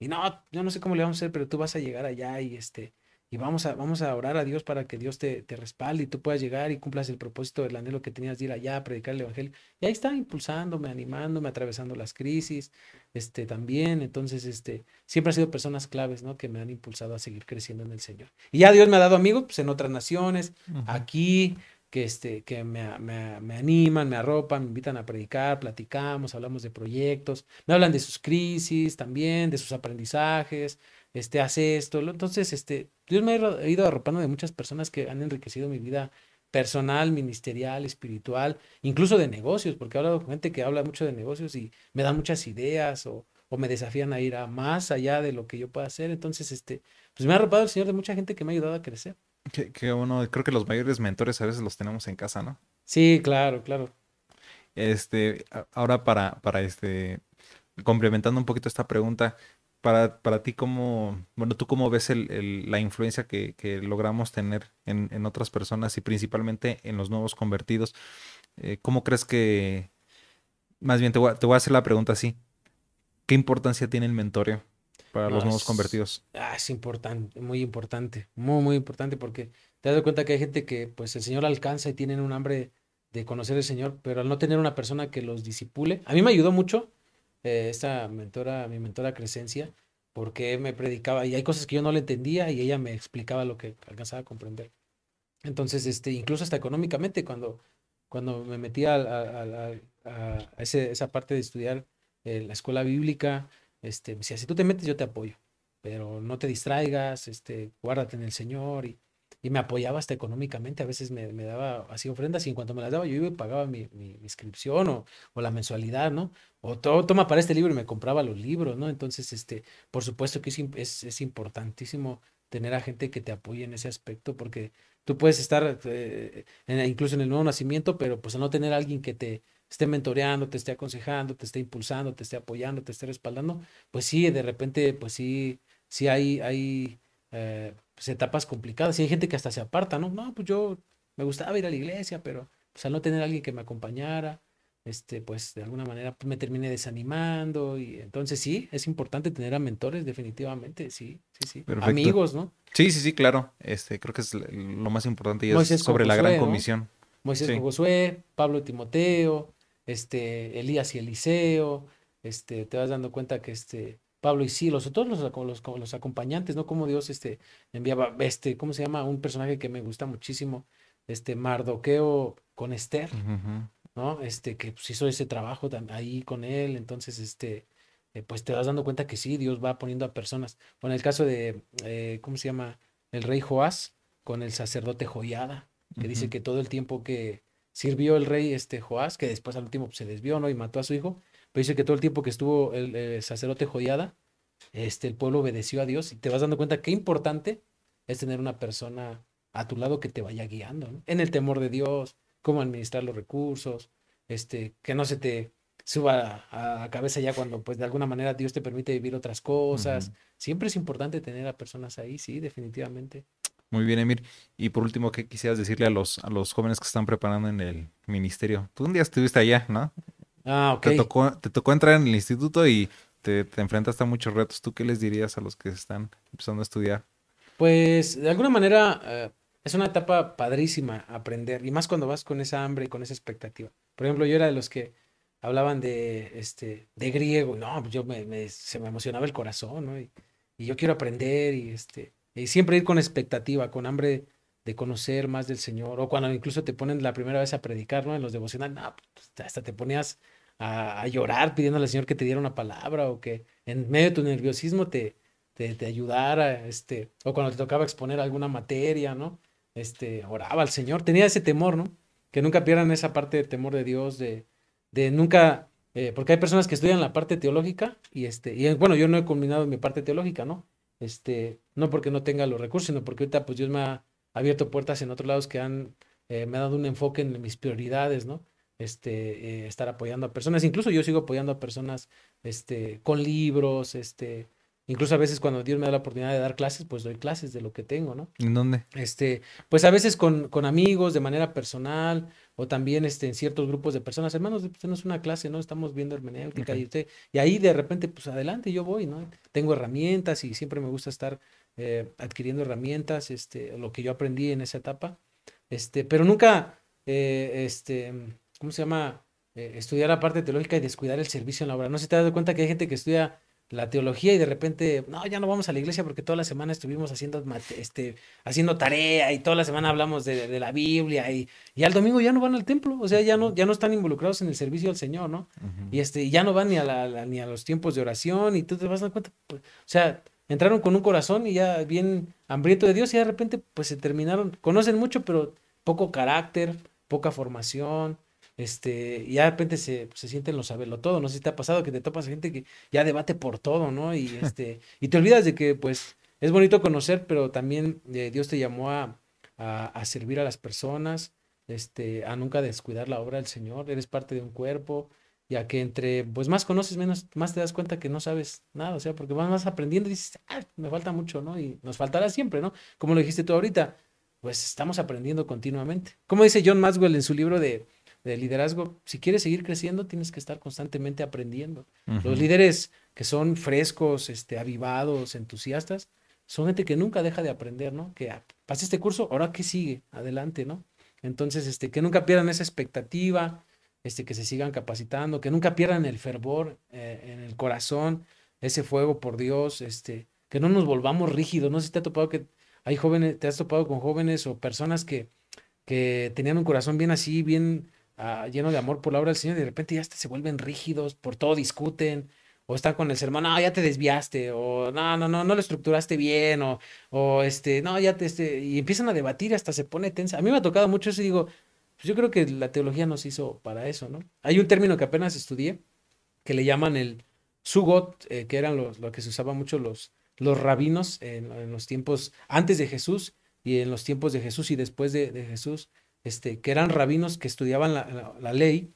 Y no, yo no sé cómo le vamos a hacer, pero tú vas a llegar allá y este, y vamos a, vamos a orar a Dios para que Dios te, te, respalde y tú puedas llegar y cumplas el propósito del anhelo que tenías de ir allá a predicar el Evangelio. Y ahí está impulsándome, animándome, atravesando las crisis, este, también. Entonces, este, siempre ha sido personas claves, ¿no? Que me han impulsado a seguir creciendo en el Señor. Y ya Dios me ha dado amigos, pues, en otras naciones, aquí, que, este, que me, me, me, animan, me arropan, me invitan a predicar, platicamos, hablamos de proyectos, me hablan de sus crisis también, de sus aprendizajes, este, hace esto. Entonces, este, Dios me ha ido arropando de muchas personas que han enriquecido mi vida personal, ministerial, espiritual, incluso de negocios, porque he hablado con gente que habla mucho de negocios y me da muchas ideas o, o me desafían a ir a más allá de lo que yo pueda hacer. Entonces, este, pues me ha arropado el Señor de mucha gente que me ha ayudado a crecer. Que, bueno, creo que los mayores mentores a veces los tenemos en casa, ¿no? Sí, claro, claro. Este, ahora para, para este, complementando un poquito esta pregunta, para, para ti, ¿cómo, bueno, tú cómo ves el, la influencia que, que logramos tener en, en, otras personas y principalmente en los nuevos convertidos? Eh, ¿Cómo crees que, más bien te voy, a, te voy a hacer la pregunta así, ¿qué importancia tiene el mentoreo para los nuevos convertidos? Ah, es importante, muy importante, muy, muy importante porque te das cuenta que hay gente que pues el Señor alcanza y tienen un hambre de conocer al Señor, pero al no tener una persona que los disipule, a mí me ayudó mucho eh, esta mentora, mi mentora Crescencia, porque me predicaba y hay cosas que yo no le entendía y ella me explicaba lo que alcanzaba a comprender. Entonces, este, incluso hasta económicamente, cuando, cuando me metí a, a, esa parte de estudiar la escuela bíblica, este, me decía, si tú te metes, yo te apoyo, pero no te distraigas, este, guárdate en el Señor y y me apoyaba hasta económicamente, a veces me, me, daba así ofrendas y en cuanto me las daba yo iba y pagaba mi, mi, inscripción o, o, la mensualidad, ¿no? O todo, toma para este libro y me compraba los libros, ¿no? Entonces, este, por supuesto que es, es, es importantísimo tener a gente que te apoye en ese aspecto porque tú puedes estar eh, incluso en el nuevo nacimiento, pero pues al no tener a alguien que te esté mentoreando, te esté aconsejando, te esté impulsando, te esté apoyando, te esté respaldando, pues sí, de repente, pues sí, sí hay, hay eh, pues, etapas complicadas. Y hay gente que hasta se aparta, ¿no? No, pues yo me gustaba ir a la iglesia, pero pues al no tener a alguien que me acompañara, este, pues de alguna manera pues, me terminé desanimando. Y entonces sí, es importante tener a mentores, definitivamente, sí, sí, sí. Amigos, ¿no? Sí, sí, sí, claro. Este, creo que es lo más importante y es sobre la gran comisión. Moisés con Josué, Pablo Timoteo, este, Elías y Eliseo, este, te vas dando cuenta que este, Pablo y Silos, todos los, los, los, acompañantes, ¿no? Como Dios este, enviaba, este, ¿cómo se llama? Un personaje que me gusta muchísimo, este Mardoqueo con Esther, ¿no? Este, que pues, hizo ese trabajo ahí con él, entonces, este, eh, pues te vas dando cuenta que sí, Dios va poniendo a personas. Bueno, el caso de, eh, ¿cómo se llama? El rey Joás con el sacerdote Joyada, que dice que todo el tiempo que sirvió el rey este Joás, que después al último se desvió, ¿no? Y mató a su hijo, pero dice que todo el tiempo que estuvo el, sacerdote joyada, este, el pueblo obedeció a Dios y te vas dando cuenta qué importante es tener una persona a tu lado que te vaya guiando, En el temor de Dios, cómo administrar los recursos, este, que no se te suba a, cabeza ya cuando pues de alguna manera Dios te permite vivir otras cosas. Siempre es importante tener a personas ahí, sí, definitivamente. Muy bien, Emir. Y por último, ¿qué quisieras decirle a los, a los jóvenes que están preparando en el ministerio? Tú un día estuviste allá, ¿no? Ah, ok. Te tocó, te tocó entrar en el instituto y te, te enfrentaste a muchos retos. ¿Tú qué les dirías a los que están empezando a estudiar? Pues de alguna manera eh, es una etapa padrísima aprender y más cuando vas con esa hambre y con esa expectativa. Por ejemplo, yo era de los que hablaban de este de griego, no, pues yo me, se me emocionaba el corazón, ¿no? Y, y, yo quiero aprender y este y siempre ir con expectativa, con hambre de conocer más del Señor o cuando incluso te ponen la primera vez a predicar, ¿no? En los devocionales, no, pues, hasta te ponías a, llorar pidiéndole al Señor que te diera una palabra o que en medio de tu nerviosismo te, te, ayudara, este, o cuando te tocaba exponer alguna materia, ¿no? Este, oraba al Señor, tenía ese temor, ¿no? Que nunca pierdan esa parte de temor de Dios, de, de nunca, eh, porque hay personas que estudian la parte teológica y este, y bueno, yo no he combinado mi parte teológica, ¿no? Este, no porque no tenga los recursos, sino porque ahorita pues Dios me ha abierto puertas en otros lados que han, eh, me ha dado un enfoque en mis prioridades, ¿no? Este, eh, estar apoyando a personas. Incluso yo sigo apoyando a personas este, con libros, este, incluso a veces cuando Dios me da la oportunidad de dar clases, pues doy clases de lo que tengo, ¿no? ¿En dónde? Este, pues a veces con, con amigos de manera personal o también este, en ciertos grupos de personas. Hermanos, tenemos una clase, ¿no? Estamos viendo hermenéutica y usted, y ahí de repente, pues adelante, yo voy, ¿no? Tengo herramientas y siempre me gusta estar eh, adquiriendo herramientas, este, lo que yo aprendí en esa etapa, este, pero nunca, eh, este, ¿cómo se llama? Eh, estudiar la parte teológica y descuidar el servicio en la obra. No se te das cuenta que hay gente que estudia la teología y de repente, no, ya no vamos a la iglesia porque toda la semana estuvimos haciendo, este, haciendo tarea y toda la semana hablamos de, la Biblia y, y, al domingo ya no van al templo, o sea, ya no, ya no están involucrados en el servicio al Señor, ¿no? Y este, ya no van ni a, la, ni a los tiempos de oración y tú te vas a dar cuenta, pues, o sea, entraron con un corazón y ya bien hambriento de Dios y de repente pues se terminaron, conocen mucho pero poco carácter, poca formación, este, y ya de repente se, se sienten los saberlo todo, no sé si te ha pasado que te topas a gente que ya debate por todo, ¿no? Y este, y te olvidas de que pues es bonito conocer, pero también eh, Dios te llamó a, a, servir a las personas, este, a nunca descuidar la obra del Señor, eres parte de un cuerpo, ya que entre, pues más conoces, menos, más te das cuenta que no sabes nada, o sea, porque vas más aprendiendo y dices, ah, me falta mucho, ¿no? Y nos faltará siempre, ¿no? Como lo dijiste tú ahorita, pues estamos aprendiendo continuamente. Como dice John Maxwell en su libro de, liderazgo, si quieres seguir creciendo, tienes que estar constantemente aprendiendo. Los líderes que son frescos, este, avivados, entusiastas, son gente que nunca deja de aprender, ¿no? Que ah, pase este curso, ahora qué sigue, adelante, ¿no? Entonces, este, que nunca pierdan esa expectativa, este, que se sigan capacitando, que nunca pierdan el fervor eh, en el corazón, ese fuego por Dios, este, que no nos volvamos rígidos. No sé si te ha topado que hay jóvenes, te has topado con jóvenes o personas que, que tenían un corazón bien así, bien ah, lleno de amor por la obra del Señor, y de repente ya se vuelven rígidos, por todo discuten, o están con el sermón, no, ya te desviaste, o no, no, no, no lo estructuraste bien, o, o este, no, ya te, este, y empiezan a debatir, hasta se pone tensa. A mí me ha tocado mucho eso y digo, pues yo creo que la teología nos hizo para eso, ¿no? Hay un término que apenas estudié, que le llaman el sugot, eh, que eran los, lo que se usaba mucho los, los rabinos en, los tiempos antes de Jesús y en los tiempos de Jesús y después de, Jesús, este, que eran rabinos que estudiaban la, la, ley,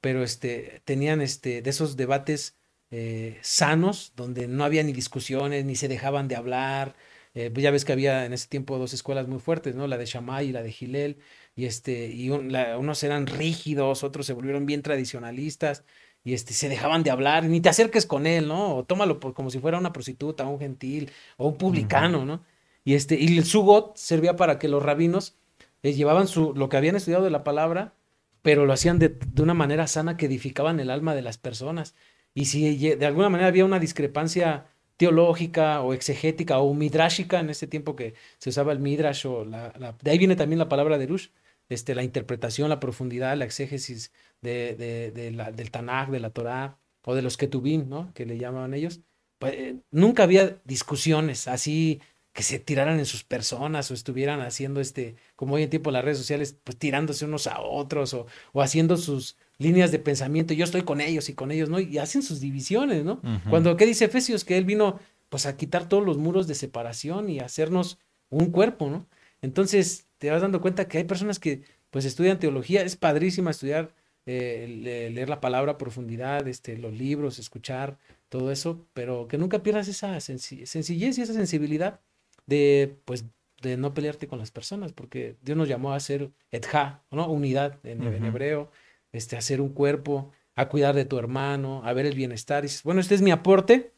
pero este, tenían este, de esos debates eh, sanos, donde no había ni discusiones, ni se dejaban de hablar. Eh, pues ya ves que había en ese tiempo dos escuelas muy fuertes, ¿no? La de Shammai y la de Gilel, y, este, y unos eran rígidos, otros se volvieron bien tradicionalistas, y este, se dejaban de hablar, ni te acerques con él, ¿no? O tómalo por, como si fuera una prostituta, un gentil, o un publicano, ¿no? Y, este, y el sugot servía para que los rabinos eh, llevaban su, lo que habían estudiado de la palabra, pero lo hacían de, de, una manera sana que edificaban el alma de las personas. Y si de alguna manera había una discrepancia teológica o exegética o midrashica en ese tiempo que se usaba el midrash o la, de ahí viene también la palabra de Rush, este, la interpretación, la profundidad, la exégesis de, de, la, del Tanakh, de la Torah o de los Ketubim, ¿no? Que le llamaban ellos. Pues, eh, nunca había discusiones así que se tiraran en sus personas o estuvieran haciendo este, como hoy en tiempo las redes sociales, pues tirándose unos a otros o, o haciendo sus, líneas de pensamiento, yo estoy con ellos y con ellos, ¿no? Y hacen sus divisiones, ¿no? Cuando, ¿qué dice Efesios? Que él vino, pues, a quitar todos los muros de separación y hacernos un cuerpo, ¿no? Entonces, te vas dando cuenta que hay personas que, pues, estudian teología, es padrísima estudiar, eh, leer la palabra a profundidad, este, los libros, escuchar, todo eso, pero que nunca pierdas esa sencillez y esa sensibilidad de, pues, de no pelearte con las personas, porque Dios nos llamó a ser etja, ¿no? Unidad en, en hebreo, este, hacer un cuerpo, a cuidar de tu hermano, a ver el bienestar. Y dices, bueno, este es mi aporte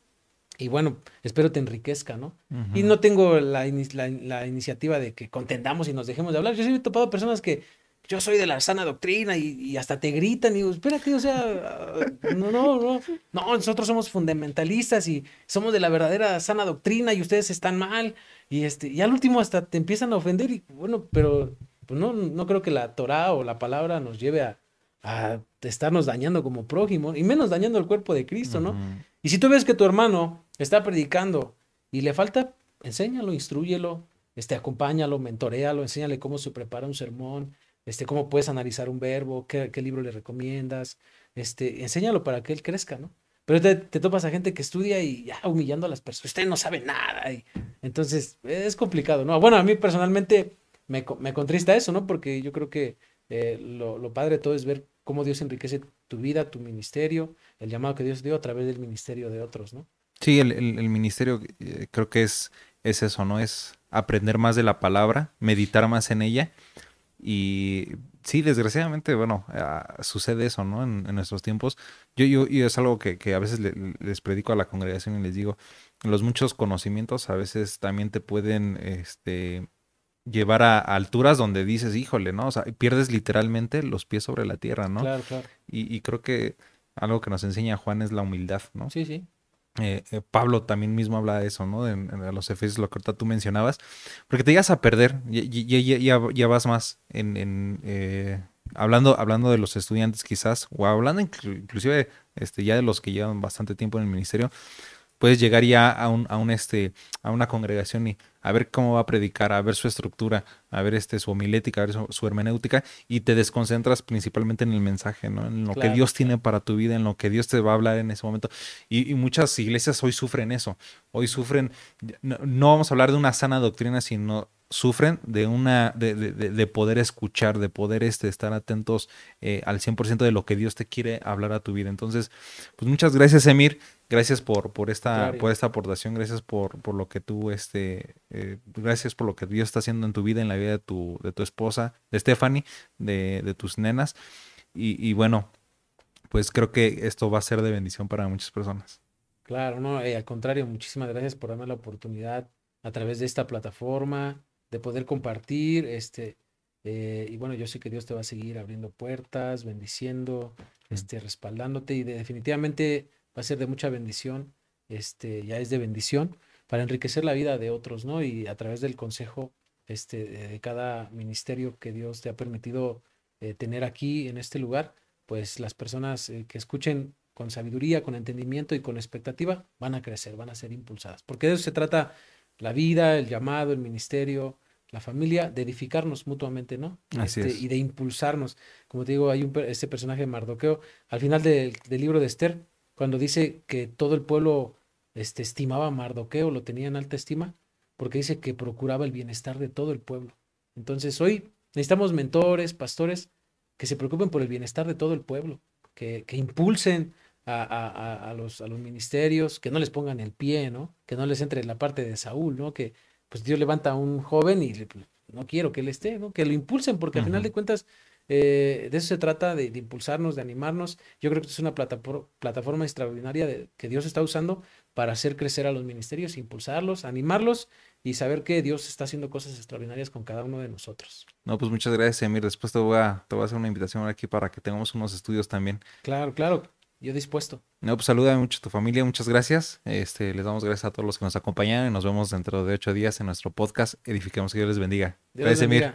y bueno, espero te enriquezca, ¿no? Y no tengo la, la, iniciativa de que contendamos y nos dejemos de hablar. Yo sí he topado personas que yo soy de la sana doctrina y, hasta te gritan y digo, espérate, o sea, no, no, no, no, nosotros somos fundamentalistas y somos de la verdadera sana doctrina y ustedes están mal. Y, este, y al último hasta te empiezan a ofender y bueno, pero pues no, no creo que la Torah o la palabra nos lleve a, a estarnos dañando como prójimo y menos dañando el cuerpo de Cristo, ¿no? Y si tú ves que tu hermano está predicando y le falta, enséñalo, instruyelo, este, acompáñalo, mentorealo, enséñale cómo se prepara un sermón, este, cómo puedes analizar un verbo, qué, libro le recomiendas, este, enséñalo para que él crezca, ¿no? Pero te, topas a gente que estudia y ya humillando a las personas, usted no sabe nada, y entonces es complicado, ¿no? Bueno, a mí personalmente me, me contrista eso, ¿no? Porque yo creo que eh, lo, lo padre de todo es ver cómo Dios enriquece tu vida, tu ministerio, el llamado que Dios dio a través del ministerio de otros, ¿no? Sí, el, el, ministerio eh, creo que es, es eso, ¿no? Es aprender más de la palabra, meditar más en ella. Y sí, desgraciadamente, bueno, ah, sucede eso, ¿no? En, nuestros tiempos. Yo, yo, y es algo que, que a veces les predico a la congregación y les digo, los muchos conocimientos a veces también te pueden, este, llevar a, alturas donde dices, híjole, ¿no? O sea, pierdes literalmente los pies sobre la tierra, ¿no? Claro, claro. Y, creo que algo que nos enseña Juan es la humildad, ¿no? Sí, sí. Eh, eh, Pablo también mismo habla de eso, ¿no? En, los Efesios, lo que ahorita tú mencionabas, porque te llegas a perder, ya, ya, vas más en, eh, hablando, hablando de los estudiantes quizás, o hablando inclusive este, ya de los que llevan bastante tiempo en el ministerio, puedes llegar ya a este, a una congregación y a ver cómo va a predicar, a ver su estructura, a ver este, su homilética, a ver su, hermenéutica, y te desconcentras principalmente en el mensaje, ¿no? En lo que Dios tiene para tu vida, en lo que Dios te va a hablar en ese momento. Y, muchas iglesias hoy sufren eso. Hoy sufren, no, vamos a hablar de una sana doctrina, sino sufren de una, de, de, de poder escuchar, de poder este, estar atentos eh, al 100% de lo que Dios te quiere hablar a tu vida. Entonces, pues muchas gracias, Emir. Gracias por, por, esta, por esta aportación, gracias por, por lo que tú, este, eh, gracias por lo que Dios está haciendo en tu vida, en la vida de tu, de tu esposa, de Stephanie, de, de tus nenas. Y, y bueno, pues creo que esto va a ser de bendición para muchas personas. Claro, no, eh, al contrario, muchísimas gracias por darme la oportunidad a través de esta plataforma de poder compartir, este, eh, y bueno, yo sé que Dios te va a seguir abriendo puertas, bendiciendo, este, respaldándote y definitivamente va a ser de mucha bendición, este, ya es de bendición para enriquecer la vida de otros, ¿no? Y a través del consejo, este, de cada ministerio que Dios te ha permitido eh, tener aquí en este lugar, pues las personas eh, que escuchen con sabiduría, con entendimiento y con expectativa van a crecer, van a ser impulsadas. Porque de eso se trata la vida, el llamado, el ministerio, la familia, de edificarnos mutuamente, ¿no? Este, y de impulsarnos. Como te digo, hay un, este personaje de Mardoqueo, al final del libro de Esther, cuando dice que todo el pueblo este, estimaba a Mardoqueo, lo tenía en alta estima, porque dice que procuraba el bienestar de todo el pueblo. Entonces hoy necesitamos mentores, pastores, que se preocupen por el bienestar de todo el pueblo, que, que impulsen a, a, los, a los ministerios, que no les pongan el pie, ¿no? Que no les entre la parte de Saúl, ¿no? Que pues Dios levanta a un joven y pues, no quiero que él esté, ¿no? Que lo impulsen, porque al final de cuentas eh, de eso se trata, de, impulsarnos, de animarnos. Yo creo que es una plataforma extraordinaria de, que Dios está usando para hacer crecer a los ministerios, impulsarlos, animarlos y saber que Dios está haciendo cosas extraordinarias con cada uno de nosotros. No, pues muchas gracias, Emir. Después te voy a, te voy a hacer una invitación aquí para que tengamos unos estudios también. Claro, claro. Yo dispuesto. No, pues saluda mucho a tu familia, muchas gracias. Este, les damos gracias a todos los que nos acompañan y nos vemos dentro de ocho días en nuestro podcast Edifiquemos que Dios les bendiga. gracias, Emir.